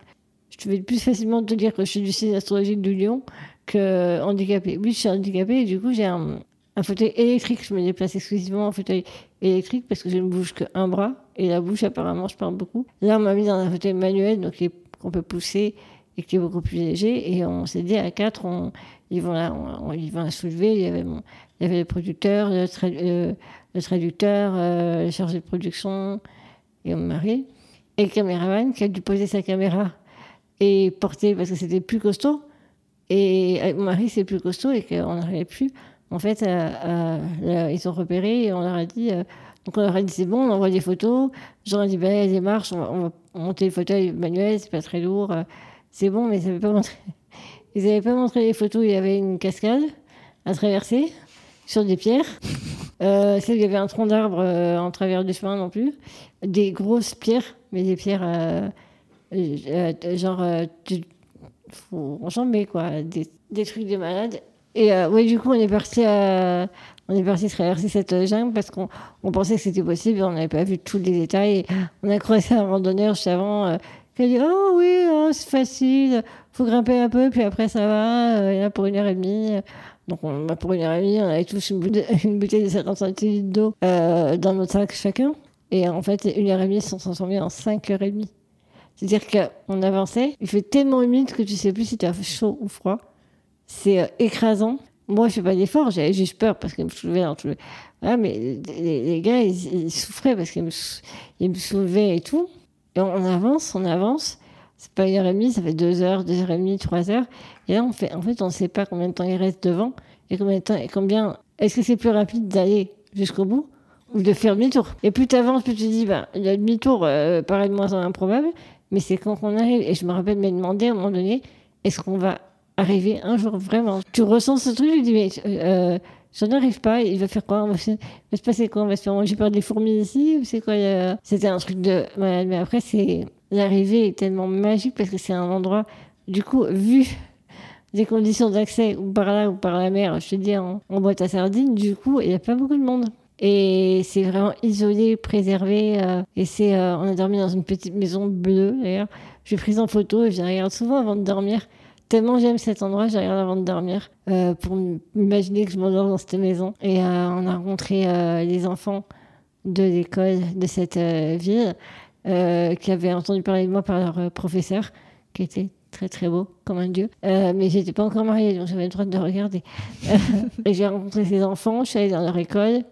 Je vais plus facilement te dire que je suis du signe astrologique du lion que handicapée. Oui, je suis handicapée et du coup, j'ai un, un fauteuil électrique. Je me déplace exclusivement en fauteuil électrique parce que je ne bouge qu'un bras et la bouche, apparemment, je parle beaucoup. Là, on m'a mis dans un fauteuil manuel, donc qu'on peut pousser et qui est beaucoup plus léger. Et on s'est dit à quatre, on, ils, vont la, ils vont soulever. Il y avait, mon- il y avait le producteur, le, tra- euh, le traducteur, euh, le chargé de production et mon mari. Et le caméraman qui a dû poser sa caméra et porter parce que c'était plus costaud. Et avec mon mari, c'est plus costaud et qu'on n'arrivait plus. En fait, euh, euh, ils ont repéré et on leur a dit. euh, donc on leur a dit c'est bon, on envoie des photos. Ai dit ben, a des marches, on va, on va monter le fauteuil manuel, c'est pas très lourd. C'est bon, mais ça veut pas montrer. Ils n'avaient pas montré les photos, il y avait une cascade à traverser sur des pierres. Euh, il y avait un tronc d'arbre euh, en travers du chemin non plus. Des grosses pierres, mais des pierres euh, euh, genre tu- faut enjamber quoi, des, trucs de malade. Et euh, ouais, du coup, on est parti on est parti traverser cette jungle parce qu'on on pensait que c'était possible, on n'avait pas vu tous les détails. On a croisé un randonneur juste avant qui a dit oh oui, oh, c'est facile, faut grimper un peu, puis après ça va. euh, Et là pour une heure et demie. Donc, on, bah, pour une heure et demie, on avait tous une bouteille, de 50 centilitres d'eau euh, dans notre sac chacun. Et en fait, une heure et demie sont transformées en cinq heures et demie. C'est-à-dire qu'on avançait, il fait tellement humide que tu sais plus si tu as chaud ou froid. C'est euh, écrasant. Moi, je fais pas d'effort, j'avais juste peur parce qu'ils me soulevaient. alors, je- Voilà, mais les, gars, ils, ils souffraient parce qu'ils me, ils me soulevaient et tout. On, avance, on avance. C'est pas une heure et demie, ça fait deux heures, deux heures et demie, trois heures. Et là, on fait, en fait, on ne sait pas combien de temps il reste devant et combien de temps, et combien. Est-ce que c'est plus rapide d'aller jusqu'au bout ou de faire demi-tour? Et plus tu avances, plus tu dis, bah, le demi-tour euh, paraît de moins en improbable, mais c'est quand on arrive. Et je me rappelle m'être demandé à un moment donné, est-ce qu'on va arriver un jour vraiment? Tu ressens ce truc, je dis, mais euh, je n'arrive pas, il va faire quoi va se, va se passer quoi On va se faire manger par des fourmis ici c'est quoi C'était un truc de malade. Mais après, c'est l'arrivée est tellement magique parce que c'est un endroit, du coup, vu des conditions d'accès ou par là ou par la mer, je te dis en, boîte à sardines, du coup, il n'y a pas beaucoup de monde. Et c'est vraiment isolé, préservé. euh, et c'est, euh, on a dormi dans une petite maison bleue d'ailleurs. Je l'ai prise en photo et je regarde souvent avant de dormir. Tellement j'aime cet endroit, la regarde avant de dormir euh, pour m'imaginer que je m'endors dans cette maison. Et euh, on a rencontré euh, les enfants de l'école de cette euh, ville euh, qui avaient entendu parler de moi par leur euh, professeur, qui était très très beau, comme un dieu. Mais j'étais pas encore mariée, donc j'avais le droit de regarder. Et j'ai rencontré ces enfants, je suis allée dans leur école,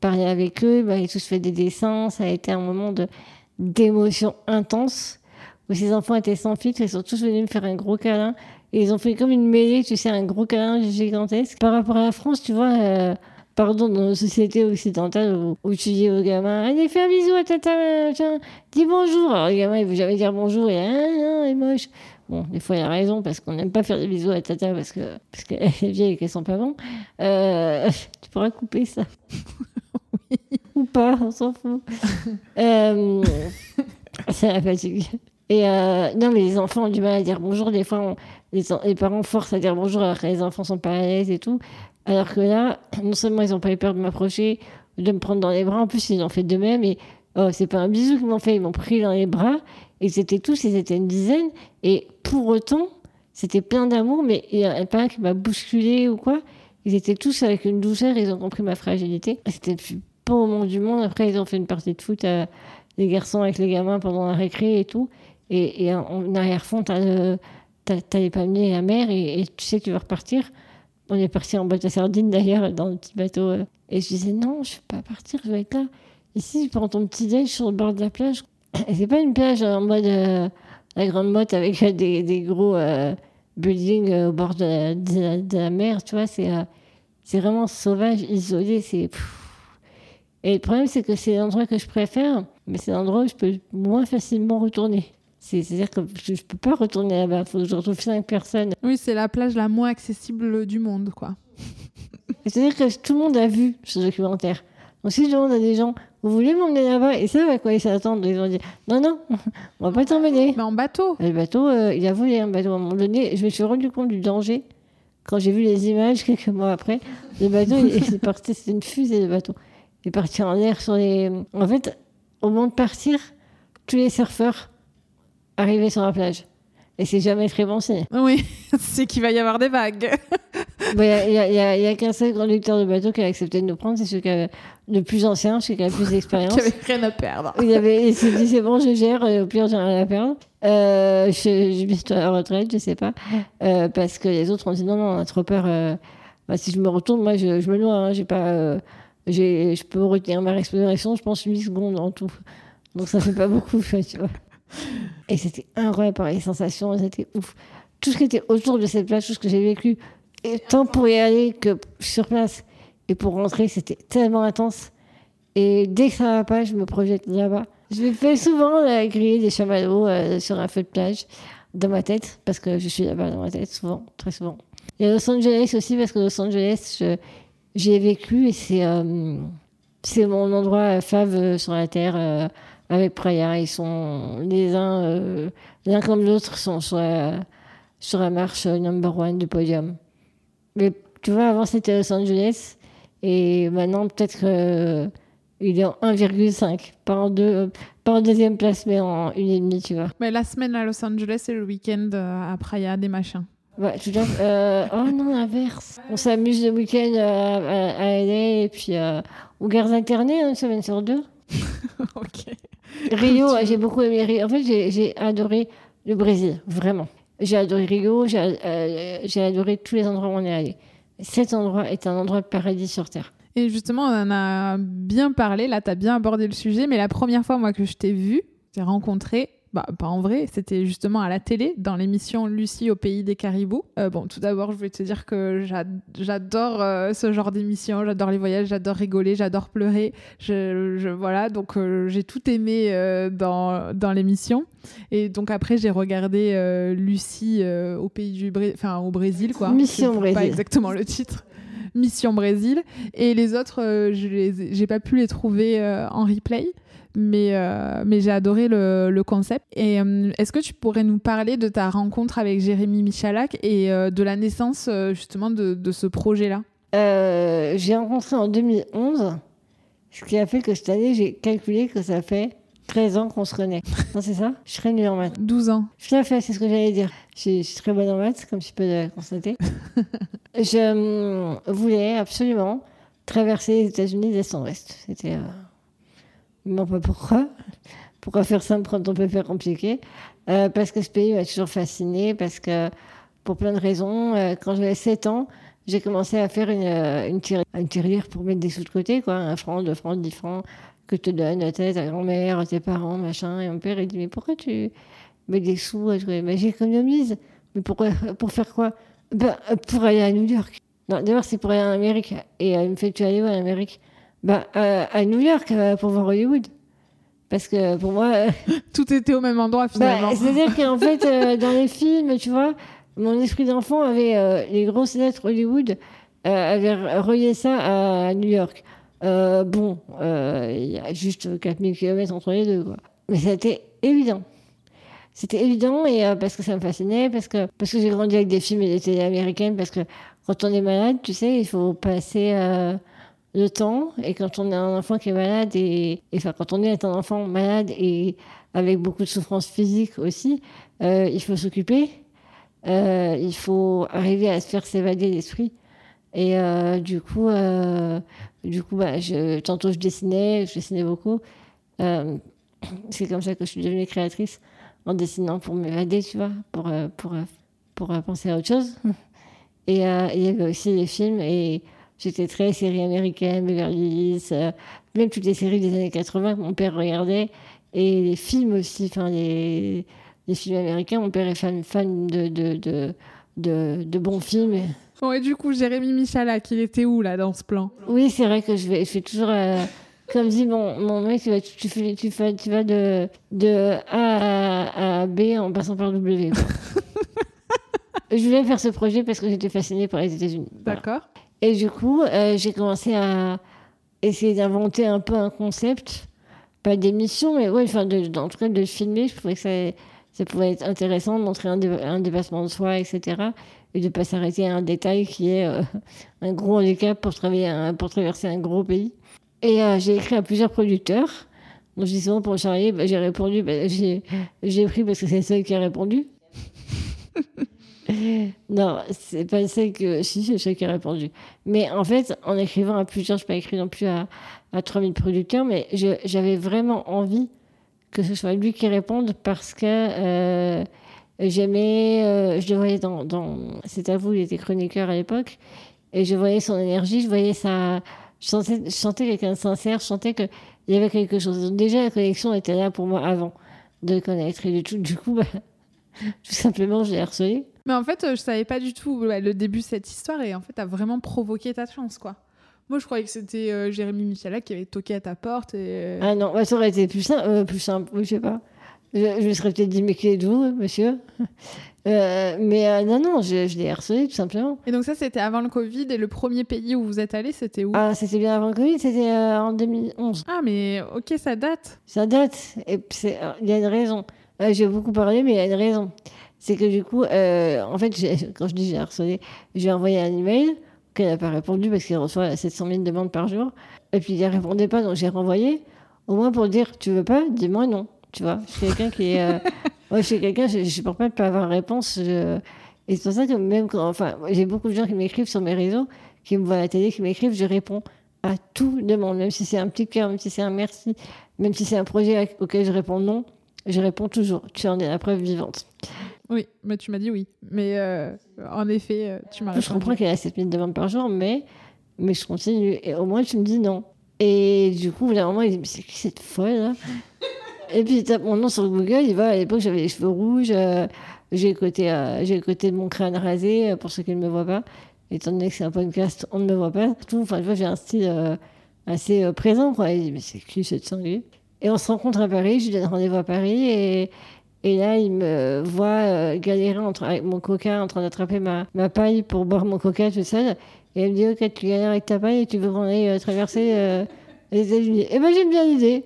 parler avec eux, bah, ils tous fait des dessins, ça a été un moment de d'émotion intense, où ces enfants étaient sans filtre, ils sont tous venus me faire un gros câlin, et ils ont fait comme une mêlée, tu sais, un gros câlin gigantesque. Par rapport à la France, tu vois... euh, Pardon, dans nos sociétés occidentales où, où tu dis aux gamins Allez, fais un bisou à tata, machin, dis bonjour. Alors, le gamin, il veut jamais dire bonjour, et ah, non, il est moche. Bon, des fois, il a raison parce qu'on n'aime pas faire des bisous à Tata parce que parce qu'elle est vieille et qu'elle sent pas bon. Euh, tu pourras couper ça. Ou pas, on s'en fout. euh, c'est la fatigue. Et euh, non, mais les enfants ont du mal à dire bonjour. Des fois, les, en- les parents forcent à dire bonjour alors que les enfants sont pas à l'aise et tout. Alors que là, non seulement ils n'ont pas eu peur de m'approcher, de me prendre dans les bras, en plus ils ont fait de même. Et oh, c'est pas un bisou qu'ils m'ont fait, ils m'ont pris dans les bras. Et c'était tous, ils étaient une dizaine. Et pour autant, c'était plein d'amour, mais il n'y a pas qui m'a bousculé ou quoi. Ils étaient tous avec une douceur, ils ont compris ma fragilité. C'était plus beau moment du monde. Après, ils ont fait une partie de foot, euh, les garçons avec les gamins pendant la récré et tout. Et, en, arrière-fond, t'as le- t'as t'as les palmiers et la mer, et, tu sais que tu vas repartir. On est parti en boîte à sardines d'ailleurs, dans le petit bateau. euh. Et je disais, non, je ne vais pas partir, je vais être là. Ici, tu prends ton petit déj sur le bord de la plage. Et c'est pas une plage en mode euh, la grande motte avec euh, des, gros euh, buildings euh, au bord de la, mer, tu vois. C'est euh, vraiment sauvage, isolé. Et le problème, c'est que c'est l'endroit que je préfère, mais c'est l'endroit où je peux moins facilement retourner. C'est- C'est-à-dire que je ne peux pas retourner là-bas. Il faut que je retrouve cinq personnes. Oui, c'est la plage la moins accessible du monde, quoi. C'est-à-dire que tout le monde a vu ce documentaire. Donc si je demande à des gens, vous voulez m'emmener là-bas Et ça, à quoi ils s'attendent? Ils vont dire, non, non, on va pas t'emmener. Mais en bateau. Le bateau, euh, il a volé un bateau à un moment donné. Je me suis rendu compte du danger quand j'ai vu les images quelques mois après. Le bateau, il est parti, c'était une fusée de bateau. Il est parti en l'air sur les. En fait, au moment de partir, tous les surfeurs arrivaient sur la plage. Et c'est jamais très bon signe. Oui, c'est qu'il va y avoir des vagues. Il y a, qu'un seul conducteur de bateau qui a accepté de nous prendre, c'est celui qui avait le plus ancien, celui qui a le plus d'expérience. Qui avait rien à perdre. Il, avait, il s'est dit c'est bon, je gère, et au pire j'ai rien à perdre. Euh, je, je à la retraite, je sais pas. Euh, parce que les autres ont dit non, non, on a trop peur. euh, bah, si je me retourne, moi je, je me noie, hein, j'ai pas, euh, j'ai, je peux retenir ma respiration, je pense 8 secondes en tout. Donc ça fait pas beaucoup, tu vois. Et c'était incroyable, pareil, les sensations, c'était ouf. Tout ce qui était autour de cette plage, tout ce que j'ai vécu, tant pour y aller que sur place. Et pour rentrer, c'était tellement intense. Et dès que ça va pas, je me projette là-bas. Je me fais souvent la griller des chamallows euh, sur un feu de plage dans ma tête, parce que je suis là-bas dans ma tête, souvent, très souvent. Et à Los Angeles aussi, parce que Los Angeles, je- j'y ai vécu et c'est euh, mon endroit fave euh, sur la Terre euh, avec Praia. Ils sont les uns, euh, l'un comme l'autre, sont sur la, sur la marche euh, number one du podium. Mais tu vois, avant c'était Los Angeles et maintenant peut-être que il est en 1,5, pas en deux, euh, pas en deuxième place, mais en une et demie, tu vois. Mais la semaine à Los Angeles et le week-end euh, à Praia, des machins. Ouais, tout à fait. Euh, oh non, l'inverse. On s'amuse le week-end à, à, à LA et puis euh, aux gares alternées, hein, une semaine sur deux. ok. Rio, j'ai beaucoup aimé Rio. En fait, j'ai adoré le Brésil, vraiment. J'ai adoré Rio, j'ai euh, j'ai adoré tous les endroits où on est allé. Cet endroit est un endroit de paradis sur Terre. Et justement, on en a bien parlé, là, tu as bien abordé le sujet, mais la première fois, moi, que je t'ai vu, t'ai rencontré, bah, pas en vrai, c'était justement à la télé, dans l'émission Lucie au pays des caribous. Euh, bon, tout d'abord, je voulais te dire que j'a- j'adore euh, ce genre d'émission, j'adore les voyages, j'adore rigoler, j'adore pleurer. Je, je- voilà, donc euh, j'ai tout aimé dans, dans l'émission. Et donc après, j'ai regardé Lucie au pays du Brésil, enfin au Brésil, quoi. Mission Brésil. Pas exactement le titre. Mission Brésil. Et les autres, je j'ai pas pu les trouver en replay. Mais, euh, mais j'ai adoré le, le concept. Et euh, est-ce que tu pourrais nous parler de ta rencontre avec Jérémy Michalak et euh, de la naissance justement de, de ce projet-là? J'ai rencontré en 2011, ce qui a fait que cette année, j'ai calculé que ça fait 13 ans qu'on se connaît. Non, c'est ça? Je serais nulle en maths. 12 ans. Tout à fait, c'est ce que j'allais dire. Je je suis très bonne en maths, comme tu peux le constater. je voulais absolument traverser les États-Unis d'est en ouest. C'était. Euh... Non, pas pourquoi. Pourquoi faire simple quand on peut faire compliqué? Euh, Parce que ce pays m'a toujours fasciné, parce que pour plein de raisons. euh, quand j'avais 7 ans, j'ai commencé à faire une, euh, une, tir- une tirelire pour mettre des sous de côté, quoi. Un franc, deux francs, dix francs que te donne ta, ta grand-mère, tes parents, machin. Et mon père, il dit Mais pourquoi tu mets des sous Mais j'économise. Mais pourquoi Pour faire quoi? Ben, Pour aller à New York. Non, d'abord, c'est pour aller en Amérique. Et euh, il me fait Tu où en Amérique? Ben, euh, À New York, euh, pour voir Hollywood. Parce que pour moi. euh, Tout était au même endroit finalement. bah, C'est-à-dire qu'en fait, dans les films, tu vois, mon esprit d'enfant avait les grosses lettres Hollywood, re- relié ça à New York. Bon, il y a juste 4000 km entre les deux, quoi. Mais c'était évident. C'était évident et parce que ça me fascinait, parce que, parce que j'ai grandi avec des films et des télé américaines, parce que quand on est malade, tu sais, il faut passer le temps. Et quand on a un enfant qui est malade, et, et enfin, quand on est un enfant malade et avec beaucoup de souffrance physique aussi, euh, il faut s'occuper. Euh, il faut arriver à se faire s'évader l'esprit. Et euh, du coup, du coup bah, je, tantôt je dessinais, je dessinais beaucoup. C'est comme ça que je suis devenue créatrice, en dessinant pour m'évader, tu vois, pour, pour, pour penser à autre chose. Et euh, il y avait aussi les films, et j'étais très série américaine, Beverly Hills, euh, même toutes les séries des années 80 que mon père regardait, et les films aussi, enfin les, les films américains, mon père est fan, fan de, de, de, de, de bons films. Bon, et du coup, Jérémy Michalak, il était où là dans ce plan? Oui, c'est vrai que je, vais, je fais toujours. euh, comme dit mon, mon mec, tu, vas- tu, fais, tu, tu vas de, de A à, à B en passant par W. je voulais faire ce projet parce que j'étais fascinée par les États-Unis. Voilà. Et du coup, euh, j'ai commencé à essayer d'inventer un peu un concept, pas d'émission, mais ouais, enfin, de, en de filmer. Je trouvais que ça, ça pouvait être intéressant de montrer un, dé- un dépassement de soi, etc. Et de pas s'arrêter à un détail qui est euh, un gros handicap pour, traverser un gros pays. Et euh, j'ai écrit à plusieurs producteurs. Donc, je dis souvent pour Charlie, bah, j'ai répondu, bah, j'ai pris parce que c'est le seul qui a répondu. non, c'est pas celle que. Si, c'est celle qui a répondu. Mais en fait, en écrivant à plusieurs, je n'ai pas écrit non plus à, à 3000 producteurs, mais j'avais vraiment envie que ce soit lui qui réponde parce que euh, j'aimais. euh, je le voyais dans. dans c'est à vous, il était chroniqueur à l'époque. Et je voyais son énergie, je voyais sa. Je sentais, sentais quelqu'un de sincère, je sentais qu'il y avait quelque chose. Donc déjà, la connexion était là pour moi avant de connaître. Et du, tout, du coup, bah, tout simplement, je l'ai harcelé. Mais en fait, euh, je savais pas du tout le début de cette histoire et en fait, t'as vraiment provoqué ta chance, quoi. Moi, je croyais que c'était euh, Jérémy Michalak qui avait toqué à ta porte et. euh, Ah non, bah, ça aurait été plus simple, euh, plus simple, oui, je sais pas. Je, me serais peut-être dit, mais qui êtes-vous, monsieur? Euh, Mais non, non, je, je l'ai harcelé, tout simplement. Et donc ça, c'était avant le Covid et le premier pays où vous êtes allé, c'était où? Ah, c'était bien avant le Covid, c'était en 2011. Ah, mais ok, ça date. Ça date, et il y a une raison. Euh, J'ai beaucoup parlé, mais il y a une raison. C'est que du coup, euh, en fait, quand je dis j'ai harcelé, j'ai envoyé un email qu'elle n'a pas répondu parce qu'il reçoit 700 000 demandes par jour. Et puis, il ne répondait pas, donc j'ai renvoyé. Au moins pour dire, tu veux pas Dis-moi non. Tu vois, je suis quelqu'un qui est. euh, ouais, je suis quelqu'un, je ne supporte pas de pas avoir réponse. je- Et c'est pour ça que même quand. Enfin, j'ai beaucoup de gens qui m'écrivent sur mes réseaux, qui me voient à la télé, qui m'écrivent, je réponds à tout demande, même si c'est un petit cœur, même si c'est un merci, même si c'est un projet auquel je réponds non, je réponds toujours. Tu en es la preuve vivante. Oui, mais tu m'as dit oui. Mais euh, en effet, euh, tu m'as Je répondu. comprends qu'il y a 7000 demandes par jour, mais, mais je continue. Et au moins, tu me dis non. Et du coup, au bout d'un moment, il dit Mais c'est qui cette folle là Et puis, il tape mon nom sur Google. Il va, à l'époque, j'avais les cheveux rouges. euh, j'ai le côté, euh, j'ai le côté de mon crâne rasé, pour ceux qui ne me voient pas. Étant donné que c'est un podcast, on ne me voit pas. Tout, enfin, tu vois, j'ai un style assez présent. Quoi. Il dit Mais c'est qui cette cinglée Et on se rencontre à Paris. Je lui donne rendez-vous à Paris. Et. Là, il me voit euh, galérer avec mon coca en train d'attraper ma, paille pour boire mon coca tout seul. Et il me dit Ok, tu galères avec ta paille et tu veux qu'on aille euh, traverser euh, les États-Unis. Eh ben, j'aime bien l'idée.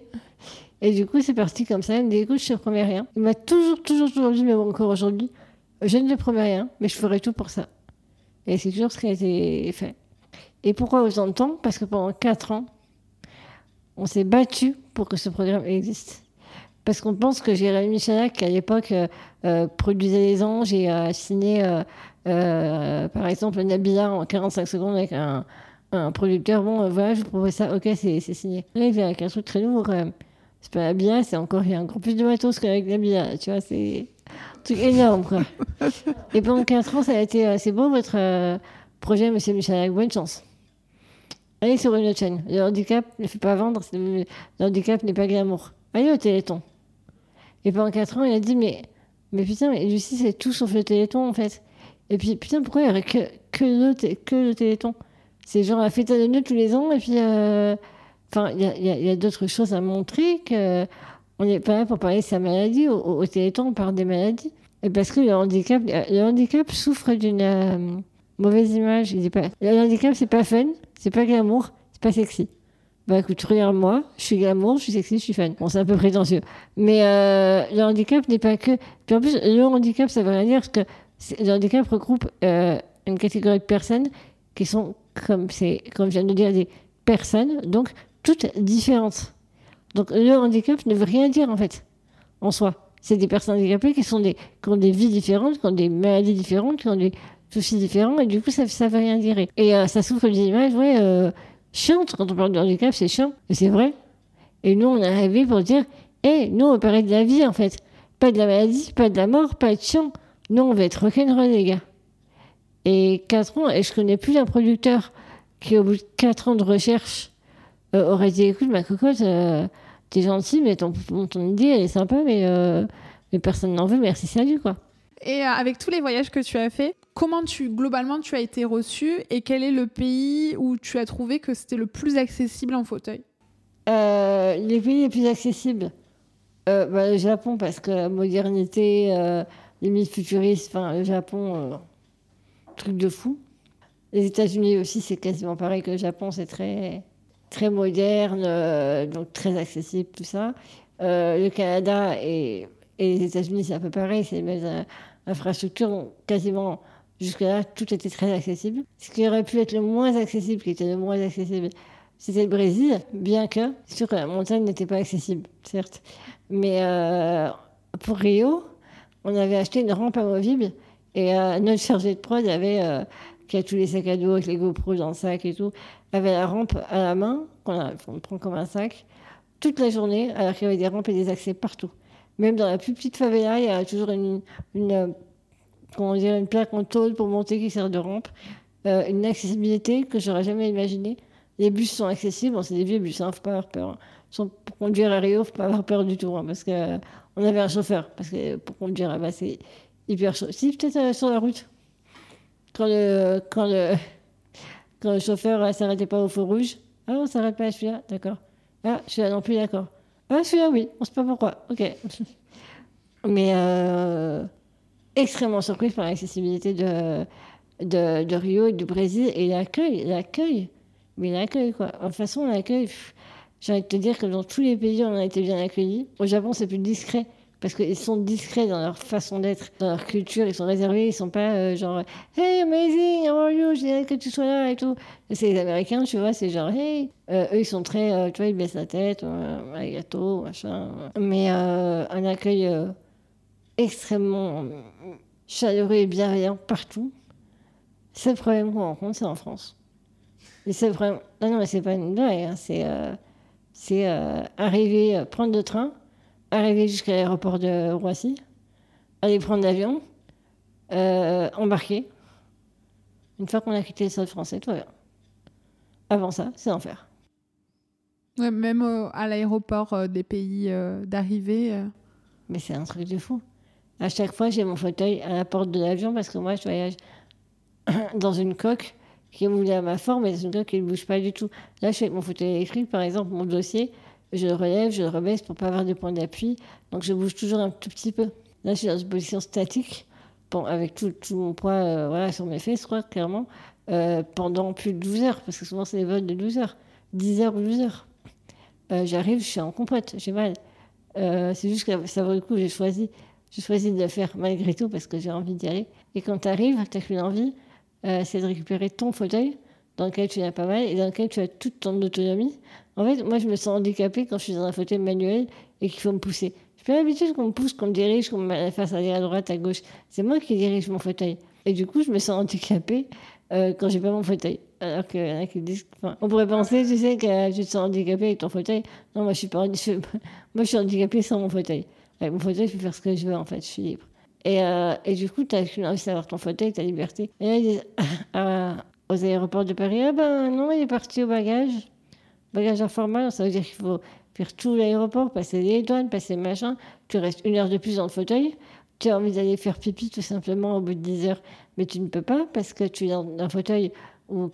Et du coup, c'est parti comme ça. Il me dit Écoute, je te promets rien. Il m'a toujours, toujours, toujours dit, mais bon, encore aujourd'hui, je ne te promets rien, mais je ferai tout pour ça. Et c'est toujours ce qui a été fait. Et pourquoi autant de Parce que pendant 4 ans, on s'est battu pour que ce programme existe. Parce qu'on pense que Jérémy Michalak, qui à l'époque euh, euh, produisait Les Anges et a signé, euh, euh, par exemple, Nabila en 45 secondes avec un, un producteur, bon, euh, voilà, je vous propose ça, ok, c'est signé. Là, il vient avec un truc très nouveau quand même. C'est pas Nabila, c'est encore, il y a encore plus de matos qu'avec Nabila, tu vois, c'est un truc énorme, quoi. et pendant 4 ans, ça a été, euh, c'est beau votre euh, projet, monsieur Michalak, bonne chance. Allez sur une autre chaîne. Le handicap ne fait pas vendre, le handicap n'est pas glamour. Allez au Téléthon. Et pendant 4 ans, il a dit Mais, mais putain, mais Lucie, c'est tout sauf le Téléthon en fait. Et puis, putain, pourquoi il n'y aurait que, le, Téléthon? C'est genre la fête à nœuds tous les ans, et puis. euh, Enfin, il y a, d'autres choses à montrer que. on n'est pas là pour parler de sa maladie. Au, au Téléthon, on parle des maladies. Et parce que le handicap, le handicap souffre d'une euh, mauvaise image. Il est pas, le handicap, c'est pas fun, c'est pas glamour, c'est pas sexy. Bah écoute, regarde-moi, je suis glamour, je suis sexy, je suis fun. Bon, c'est un peu prétentieux. Mais euh, le handicap n'est pas que. Puis en plus, le handicap, ça veut rien dire parce que le handicap regroupe euh, une catégorie de personnes qui sont, comme, comme je viens de dire, des personnes, donc toutes différentes. Donc le handicap ne veut rien dire en fait, en soi. C'est des personnes handicapées qui, sont des, qui ont des vies différentes, qui ont des maladies différentes, qui ont des soucis différents, et du coup ça ne veut rien dire. Et euh, ça souffre d'une image, ouais, euh, chiante. Quand on parle de handicap, c'est chiant, et c'est vrai. Et nous, on est arrivé pour dire, hé, nous, on parler de la vie en fait. Pas de la maladie, pas de la mort, pas de chiant. Nous, on va être rock'n'roll, les gars. Et 4 ans, et je connais plus un producteur qui, au bout de 4 ans de recherche, euh, aurait dit écoute, ma cocotte, euh, t'es gentil, mais ton, ton, idée, elle est sympa, mais, euh, mais personne n'en veut, merci, salut, quoi. Et avec tous les voyages que tu as fait, comment tu globalement tu as été reçu et quel est le pays où tu as trouvé que c'était le plus accessible en fauteuil? Les pays les plus accessibles, bah, le Japon parce que la modernité, les mythes futuristes, enfin le Japon, truc de fou. Les États-Unis aussi, c'est quasiment pareil que le Japon, c'est très très moderne, euh, donc très accessible, tout ça. Euh, le Canada et, les États-Unis, c'est un peu pareil, c'est les mêmes infrastructures, quasiment jusque-là, tout était très accessible. Ce qui aurait pu être le moins accessible, qui était le moins accessible, c'était le Brésil, bien que, sûr que la montagne n'était pas accessible, certes. Mais euh, pour Rio, on avait acheté une rampe amovible et notre chargé de prod avait qui a tous les sacs à dos avec les GoPro dans le sac et tout, avait la rampe à la main, qu'on prend comme un sac, toute la journée, alors qu'il y avait des rampes et des accès partout. Même dans la plus petite favela, il y a toujours une comment dire, une plaque en tôle pour monter qui sert de rampe. Euh, une accessibilité que j'aurais jamais imaginée. Les bus sont accessibles, c'est des vieux bus, hein, faut pas avoir peur. Sont, pour conduire à Rio, faut pas avoir peur du tout, hein, parce qu'on on avait un chauffeur, parce que pour conduire là-bas, c'est hyper chaud. Si, peut-être euh, sur la route, quand le, quand le, s'arrêtait pas au feu rouge. Ah, on s'arrête pas, je suis là, d'accord. Ah, je suis là non plus, d'accord. Ah, je suis là, oui, on ne sait pas pourquoi. Ok. Mais euh, extrêmement surprise par l'accessibilité de, de, Rio et du Brésil et l'accueil, l'accueil. Mais l'accueil, quoi. En façon, l'accueil, j'ai envie de te dire que dans tous les pays, on a été bien accueillis. Au Japon, c'est plus discret parce qu'ils sont discrets dans leur façon d'être, dans leur culture, ils sont réservés, ils sont pas euh, genre Hey, amazing, how are you, j'ai que tu sois là et tout. C'est les Américains, tu vois, c'est genre Hey. Euh, eux, ils sont très, euh, tu vois, ils baissent la tête, un gâteau, machin. Mais un accueil extrêmement chaleureux et bienveillant partout. C'est le problème qu'on rencontre, c'est en France. Et c'est vraiment. Non, non, mais c'est pas une blague, hein. c'est, c'est arriver, prendre le train arriver jusqu'à l'aéroport de Roissy, aller prendre l'avion, euh, embarquer. Une fois qu'on a quitté le sol français, tout va Avant ça, c'est enfer. Ouais, même euh, à l'aéroport euh, des pays d'arrivée. Mais c'est un truc de fou. À chaque fois, j'ai mon fauteuil à la porte de l'avion parce que moi, je voyage dans une coque qui est moulée à ma forme et dans une coque qui ne bouge pas du tout. Là, je avec mon fauteuil électrique, par exemple, mon dossier, je le relève, je le rebaisse pour pas avoir de point d'appui. Donc je bouge toujours un tout petit peu. Là, je suis dans une position statique, avec tout, mon poids euh, sur mes fesses, quoi, clairement, euh, pendant plus de 12 heures, parce que souvent c'est des vols de 12 heures, 10 heures ou 12 heures. Euh, j'arrive, je suis en compote, j'ai mal. c'est juste que ça vaut le coup, j'ai choisi, j'ai choisi de le faire malgré tout parce que j'ai envie d'y aller. Et quand tu arrives, tu qu'une envie, c'est de récupérer ton fauteuil dans lequel tu n'as pas mal et dans lequel tu as toute ton autonomie. En fait, moi, je me sens handicapée quand je suis dans un fauteuil manuel et qu'il faut me pousser. Je pas l'habitude qu'on me pousse, qu'on me dirige, qu'on me fasse aller à droite, à gauche. C'est moi qui dirige mon fauteuil. Et du coup, je me sens handicapée euh, quand j'ai pas mon fauteuil. Alors qu'il y en a qui disent. on pourrait penser, tu sais, que tu te sens handicapée avec ton fauteuil. Non, moi, je suis pas. moi, je suis handicapée sans mon fauteuil. Avec mon fauteuil, je peux faire ce que je veux, en fait. Je suis libre. Et, euh, du coup, tu as envie d'avoir ton fauteuil, ta liberté. Et là, ils disent, ah, aux aéroports de Paris, ah ben non, il est parti au bagage. Bagage informel, ça veut dire qu'il faut faire tout l'aéroport, passer les douanes, passer machin. Tu restes une heure de plus dans le fauteuil. Tu as envie d'aller faire pipi tout simplement au bout de 10 heures, mais tu ne peux pas parce que tu es dans un fauteuil où,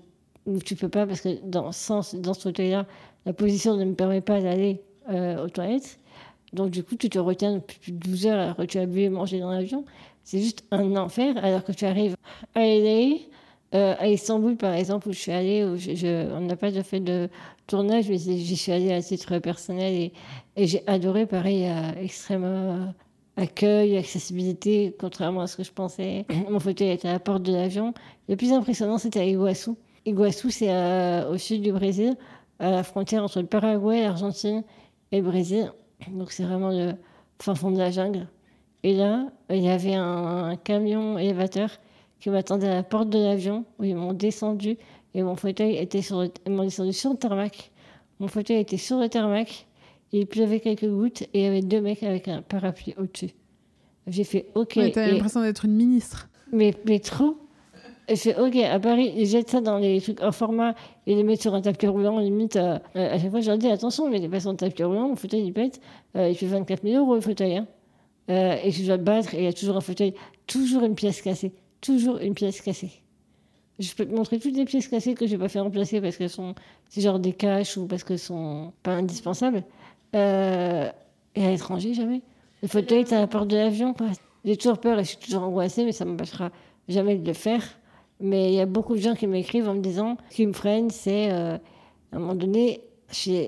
où tu peux pas parce que dans, sens, dans ce fauteuil-là, la position ne me permet pas d'aller euh, aux toilettes. Donc, du coup, tu te retiens depuis 12 heures alors que tu as bu et mangé dans l'avion. C'est juste un enfer alors que tu arrives à LA, euh, à Istanbul, par exemple, où je suis allée, où on n'a pas de fait de tournage, mais j'y suis allée à titre personnel et, j'ai adoré, pareil, à extrême euh, accueil, accessibilité, contrairement à ce que je pensais. Mon fauteuil était à la porte de l'avion. Le plus impressionnant, c'était à Iguaçu. Iguaçu, c'est au sud du Brésil, à la frontière entre le Paraguay, l'Argentine et le Brésil. Donc c'est vraiment le fin fond de la jungle. Et là, il y avait un, camion élévateur qui m'attendait à la porte de l'avion, où ils m'ont descendu et mon fauteuil était sur le, m'ont descendu sur le tarmac. Mon fauteuil était sur le tarmac, il pleuvait quelques gouttes et il y avait deux mecs avec un parapluie au-dessus. J'ai fait OK. Ouais, t'as l'impression d'être une ministre. Mais, mais trop. J'ai fait OK, à Paris, ils jettent ça dans les trucs en format et les mettent sur un tapis roulant, limite. Euh, à chaque fois, je leur dis attention, mais les pas sur un tapis roulant, mon fauteuil il pète. Euh, il fait 24 000 euros le fauteuil. Hein. Euh, et je dois le battre et il y a toujours un fauteuil, toujours une pièce cassée. Toujours une pièce cassée. Je peux te montrer toutes les pièces cassées que je n'ai pas fait remplacer parce qu'elles sont. C'est genre des caches ou parce qu'elles sont pas indispensables. Euh, et à l'étranger, jamais. Le fauteuil est à la porte de l'avion. J'ai toujours peur et je suis toujours angoissée, mais ça ne m'empêchera jamais de le faire. Mais il y a beaucoup de gens qui m'écrivent en me disant ce qui me freine, c'est euh, à un moment donné,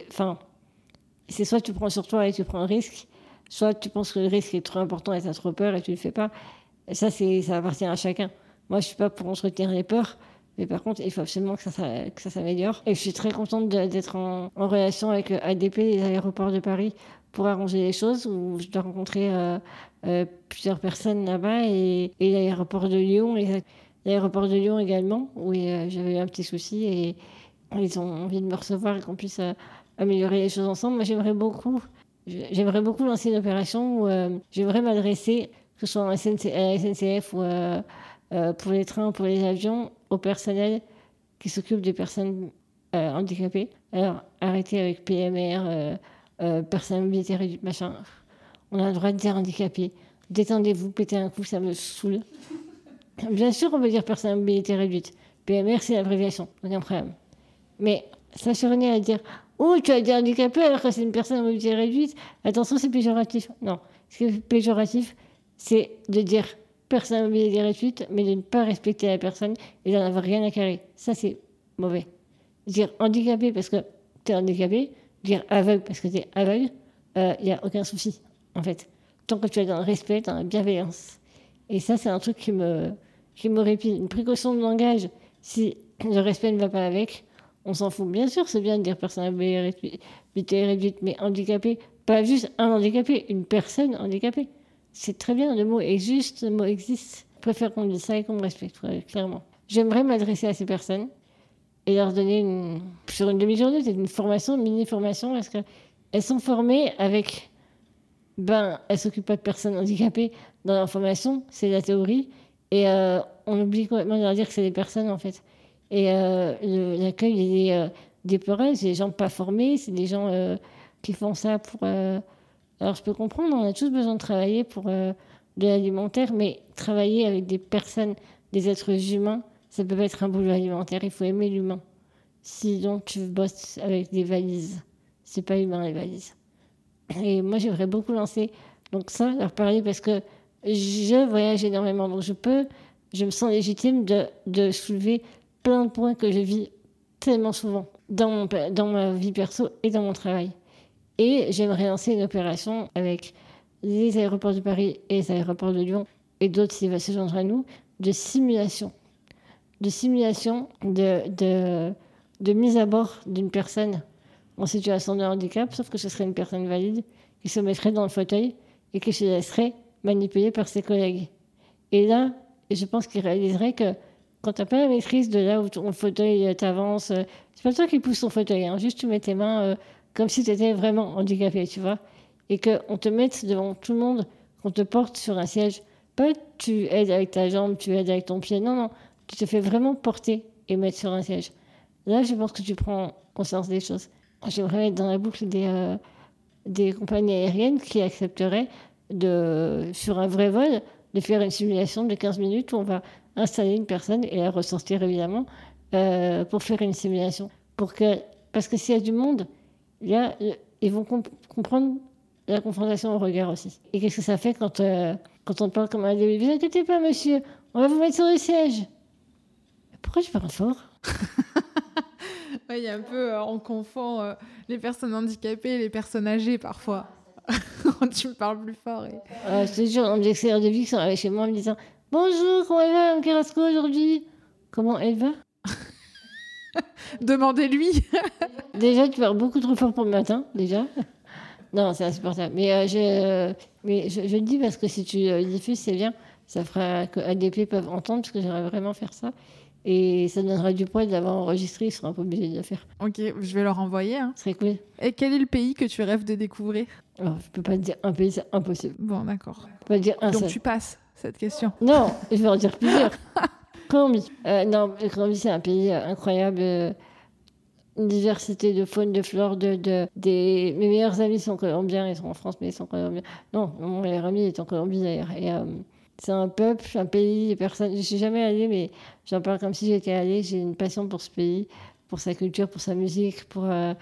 enfin, c'est soit tu prends sur toi et tu prends un risque, soit tu penses que le risque est trop important et tu as trop peur et tu ne le fais pas. Et ça, ça appartient à chacun. Moi, je ne suis pas pour entretenir les peurs. Mais par contre, il faut absolument que ça, que ça s'améliore. Et je suis très contente d'être en, relation avec euh, ADP, les aéroports de Paris, pour arranger les choses, où je dois rencontrer euh, plusieurs personnes là-bas, et, l'aéroport de Lyon, et l'aéroport de Lyon également, où j'avais eu un petit souci, et ils ont envie de me recevoir et qu'on puisse améliorer les choses ensemble. Moi, j'aimerais beaucoup, j'aimerais beaucoup lancer une opération où j'aimerais m'adresser, que ce soit à la SNCF ou pour les trains, ou pour les avions, au personnel qui s'occupe des personnes euh, handicapées. Alors, arrêtez avec PMR, euh, euh, personne mobilité réduite, machin. On a le droit de dire handicapé. Détendez-vous, pétez un coup, ça me saoule. Bien sûr, on veut dire personne mobilité réduite. PMR, c'est l'abréviation, aucun problème. Mais ça survenait à dire Oh, tu as dit handicapé alors que c'est une personne à mobilité réduite. Attention, c'est péjoratif. Non, ce qui est péjoratif, c'est de dire personne à mobilité réduite, mais de ne pas respecter la personne et d'en avoir rien à carrer. Ça, c'est mauvais. Dire handicapé parce que tu es handicapé, dire aveugle parce que tu es aveugle, il euh, n'y a aucun souci, en fait. Tant que tu es dans le respect, dans la bienveillance. Et ça, c'est un truc qui me, qui me répile. Une précaution de langage, si le respect ne va pas avec, on s'en fout. Bien sûr, c'est bien de dire personne mobilité réduite, mais handicapé, pas juste un handicapé, une personne handicapée. C'est très bien, le mot est juste, le mot existe. Je préfère qu'on dise ça et qu'on me respecte, clairement. J'aimerais m'adresser à ces personnes et leur donner une, sur une demi-journée, c'est une formation, une mini-formation, parce qu'elles sont formées avec. Ben, elles s'occupent pas de personnes handicapées dans leur formation, c'est la théorie. Et euh, on oublie complètement de leur dire que c'est des personnes, en fait. Et euh, l'accueil est euh, c'est des gens pas formés, c'est des gens qui font ça pour alors je peux comprendre, on a tous besoin de travailler pour de l'alimentaire, mais travailler avec des personnes, des êtres humains, ça peut pas être un boulot alimentaire, il faut aimer l'humain. Si donc tu bosses avec des valises, c'est pas humain les valises. Et moi j'aimerais beaucoup lancer donc ça, leur parler parce que je voyage énormément, donc je peux, je me sens légitime de, soulever plein de points que je vis tellement souvent dans, mon, dans ma vie perso et dans mon travail. Et j'aimerais lancer une opération avec les aéroports de Paris et les aéroports de Lyon et d'autres veulent se joindre à nous, de simulation. De simulation de, de, de mise à bord d'une personne en situation de handicap, sauf que ce serait une personne valide qui se mettrait dans le fauteuil et qui se laisserait manipuler par ses collègues. Et là, je pense qu'il réaliserait que quand tu n'as pas la maîtrise de là où ton fauteuil t'avance, c'est pas toi qui pousse ton fauteuil, hein, juste tu mets tes mains euh, comme si tu étais vraiment handicapé, tu vois. Et qu'on te mette devant tout le monde, qu'on te porte sur un siège. Pas tu aides avec ta jambe, tu aides avec ton pied. Non, non. Tu te fais vraiment porter et mettre sur un siège. Là, je pense que tu prends conscience des choses. J'aimerais mettre dans la boucle euh, des compagnies aériennes qui accepteraient, sur un vrai vol, de faire une simulation de 15 minutes où on va installer une personne et la ressortir évidemment euh, pour faire une simulation. Que, parce que s'il y a du monde, ils vont comprendre la confrontation au regard aussi. Et qu'est-ce que ça fait quand, euh, quand on parle comme un début? Vous inquiétez pas, monsieur, on va vous mettre sur le siège. Pourquoi je parle fort? Il y a un peu, euh, on confond euh, les personnes handicapées et les personnes âgées parfois. tu me parles plus fort. Et... Euh, je te jure, que de vie qui sont arrivés chez moi en me disant Bonjour, comment elle va, Carrasco, aujourd'hui? Comment elle va? Demandez-lui. déjà, tu parles beaucoup trop fort pour le matin, déjà. non, c'est insupportable. Mais, euh, je, mais je, je, le dis parce que si tu diffuses, c'est bien. Ça fera que ADP peuvent entendre, parce que j'aimerais vraiment faire ça. Et ça donnera du poids d'avoir enregistré, ils seront un peu obligés de le faire. Ok, je vais leur envoyer. Hein. Ce serait cool. Et quel est le pays que tu rêves de découvrir? Alors, Je peux pas te dire un pays, c'est impossible. Bon, d'accord. Je peux pas te dire un Donc seul. tu passes cette question. Non, je vais en dire plusieurs. Colombie. Euh, non, la Colombie, c'est un pays euh, incroyable. euh, Une diversité de faune, de flore, de, de, des... Mes meilleurs amis sont colombiens, ils sont en France, mais ils sont colombiens. Non, mon meilleur ami est en Colombie d'ailleurs. Et euh, c'est un peuple, un pays, des personnes. Je suis jamais allée, mais j'en parle comme si j'étais allée. J'ai une passion pour ce pays, pour sa culture, pour sa musique, pour, euh,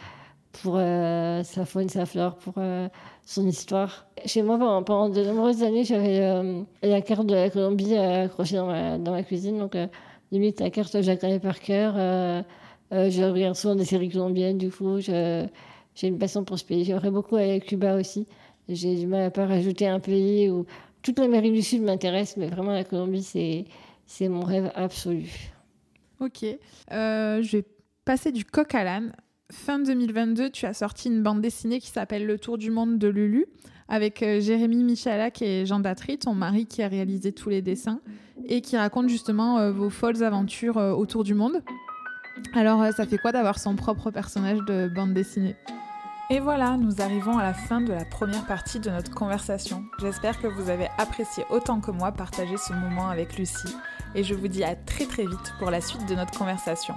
pour euh, sa faune, sa flore, pour euh, son histoire. Chez moi, pendant, pendant de nombreuses années, j'avais la carte de la Colombie accrochée dans ma, dans ma cuisine. Donc, limite, la carte, je la connais par cœur. Je regarde souvent des séries colombiennes, du coup. J'ai une passion pour ce pays. J'aimerais beaucoup aller à Cuba aussi. J'ai du mal à pas rajouter un pays où toute l'Amérique du Sud m'intéresse, mais vraiment la Colombie, c'est c'est mon rêve absolu. Ok. Euh, je vais passer du coq à l'âne. Fin 2022, tu as sorti une bande dessinée qui s'appelle Le Tour du monde de Lulu, avec euh, Jérémy Michalak et Jean Datry, ton mari qui a réalisé tous les dessins, et qui raconte justement euh, vos folles aventures autour du monde. Alors, ça fait quoi d'avoir son propre personnage de bande dessinée? Et voilà, nous arrivons à la fin de la première partie de notre conversation. J'espère que vous avez apprécié autant que moi partager ce moment avec Lucie et je vous dis à très très vite pour la suite de notre conversation.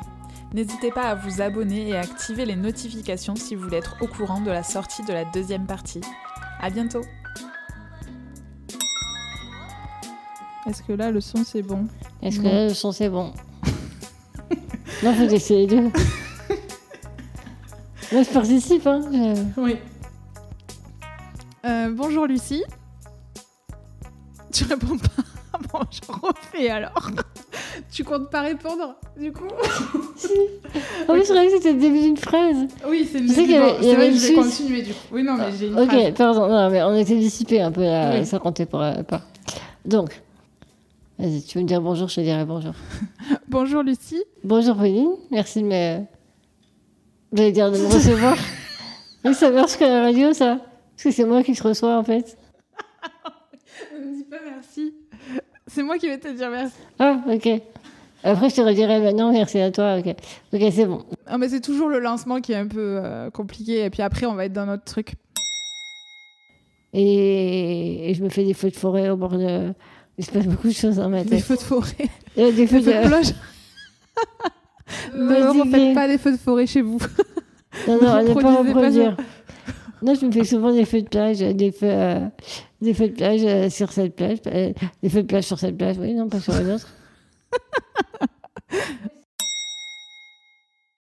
N'hésitez pas à vous abonner et à activer les notifications si vous voulez être au courant de la sortie de la deuxième partie. À bientôt Est-ce que là le son c'est bon? Est-ce que là, le son, c'est bon? Non, faut essayer les Moi, je participe, hein. Oui. Euh, bonjour Lucie. Tu réponds pas. Bon, je refais alors. tu comptes pas répondre du coup? En plus, je croyais que c'était le début d'une phrase. Oui, c'est Tu sais qu'il y avait- il y C'est vrai, une je vais continuer du coup. Oui, non, mais j'ai une Ok, phrase. pardon, non, mais on était dissipés un peu là, Oui. ça comptait euh, pas. Donc, vas-y, tu veux me dire bonjour, je te dirai bonjour. Bonjour Lucie. Bonjour Pauline, merci de me. J'allais dire de me recevoir. oui, ça marche qu'à la radio, ça. Parce que c'est moi qui se reçois en fait. Ne me dis pas merci. C'est moi qui vais te dire merci. Ah, ok. Après, je te redirai maintenant, merci à toi, ok. Ok, c'est bon. Ah, mais c'est toujours le lancement qui est un peu euh, compliqué. Et puis après, on va être dans notre truc. Et... et je me fais des feux de forêt au bord de. Il se passe beaucoup de choses dans ma Des tête. feux de forêt. Euh, Des feux Des feux de de. non, ne idée. faites pas des feux de forêt chez vous. Non, non, ne pas reproduire. Non, je me fais souvent des feux de plage, euh, des feux, euh, des feux de plage euh, sur cette plage, euh, des feux de plage sur cette plage, oui, non, pas sur les autres.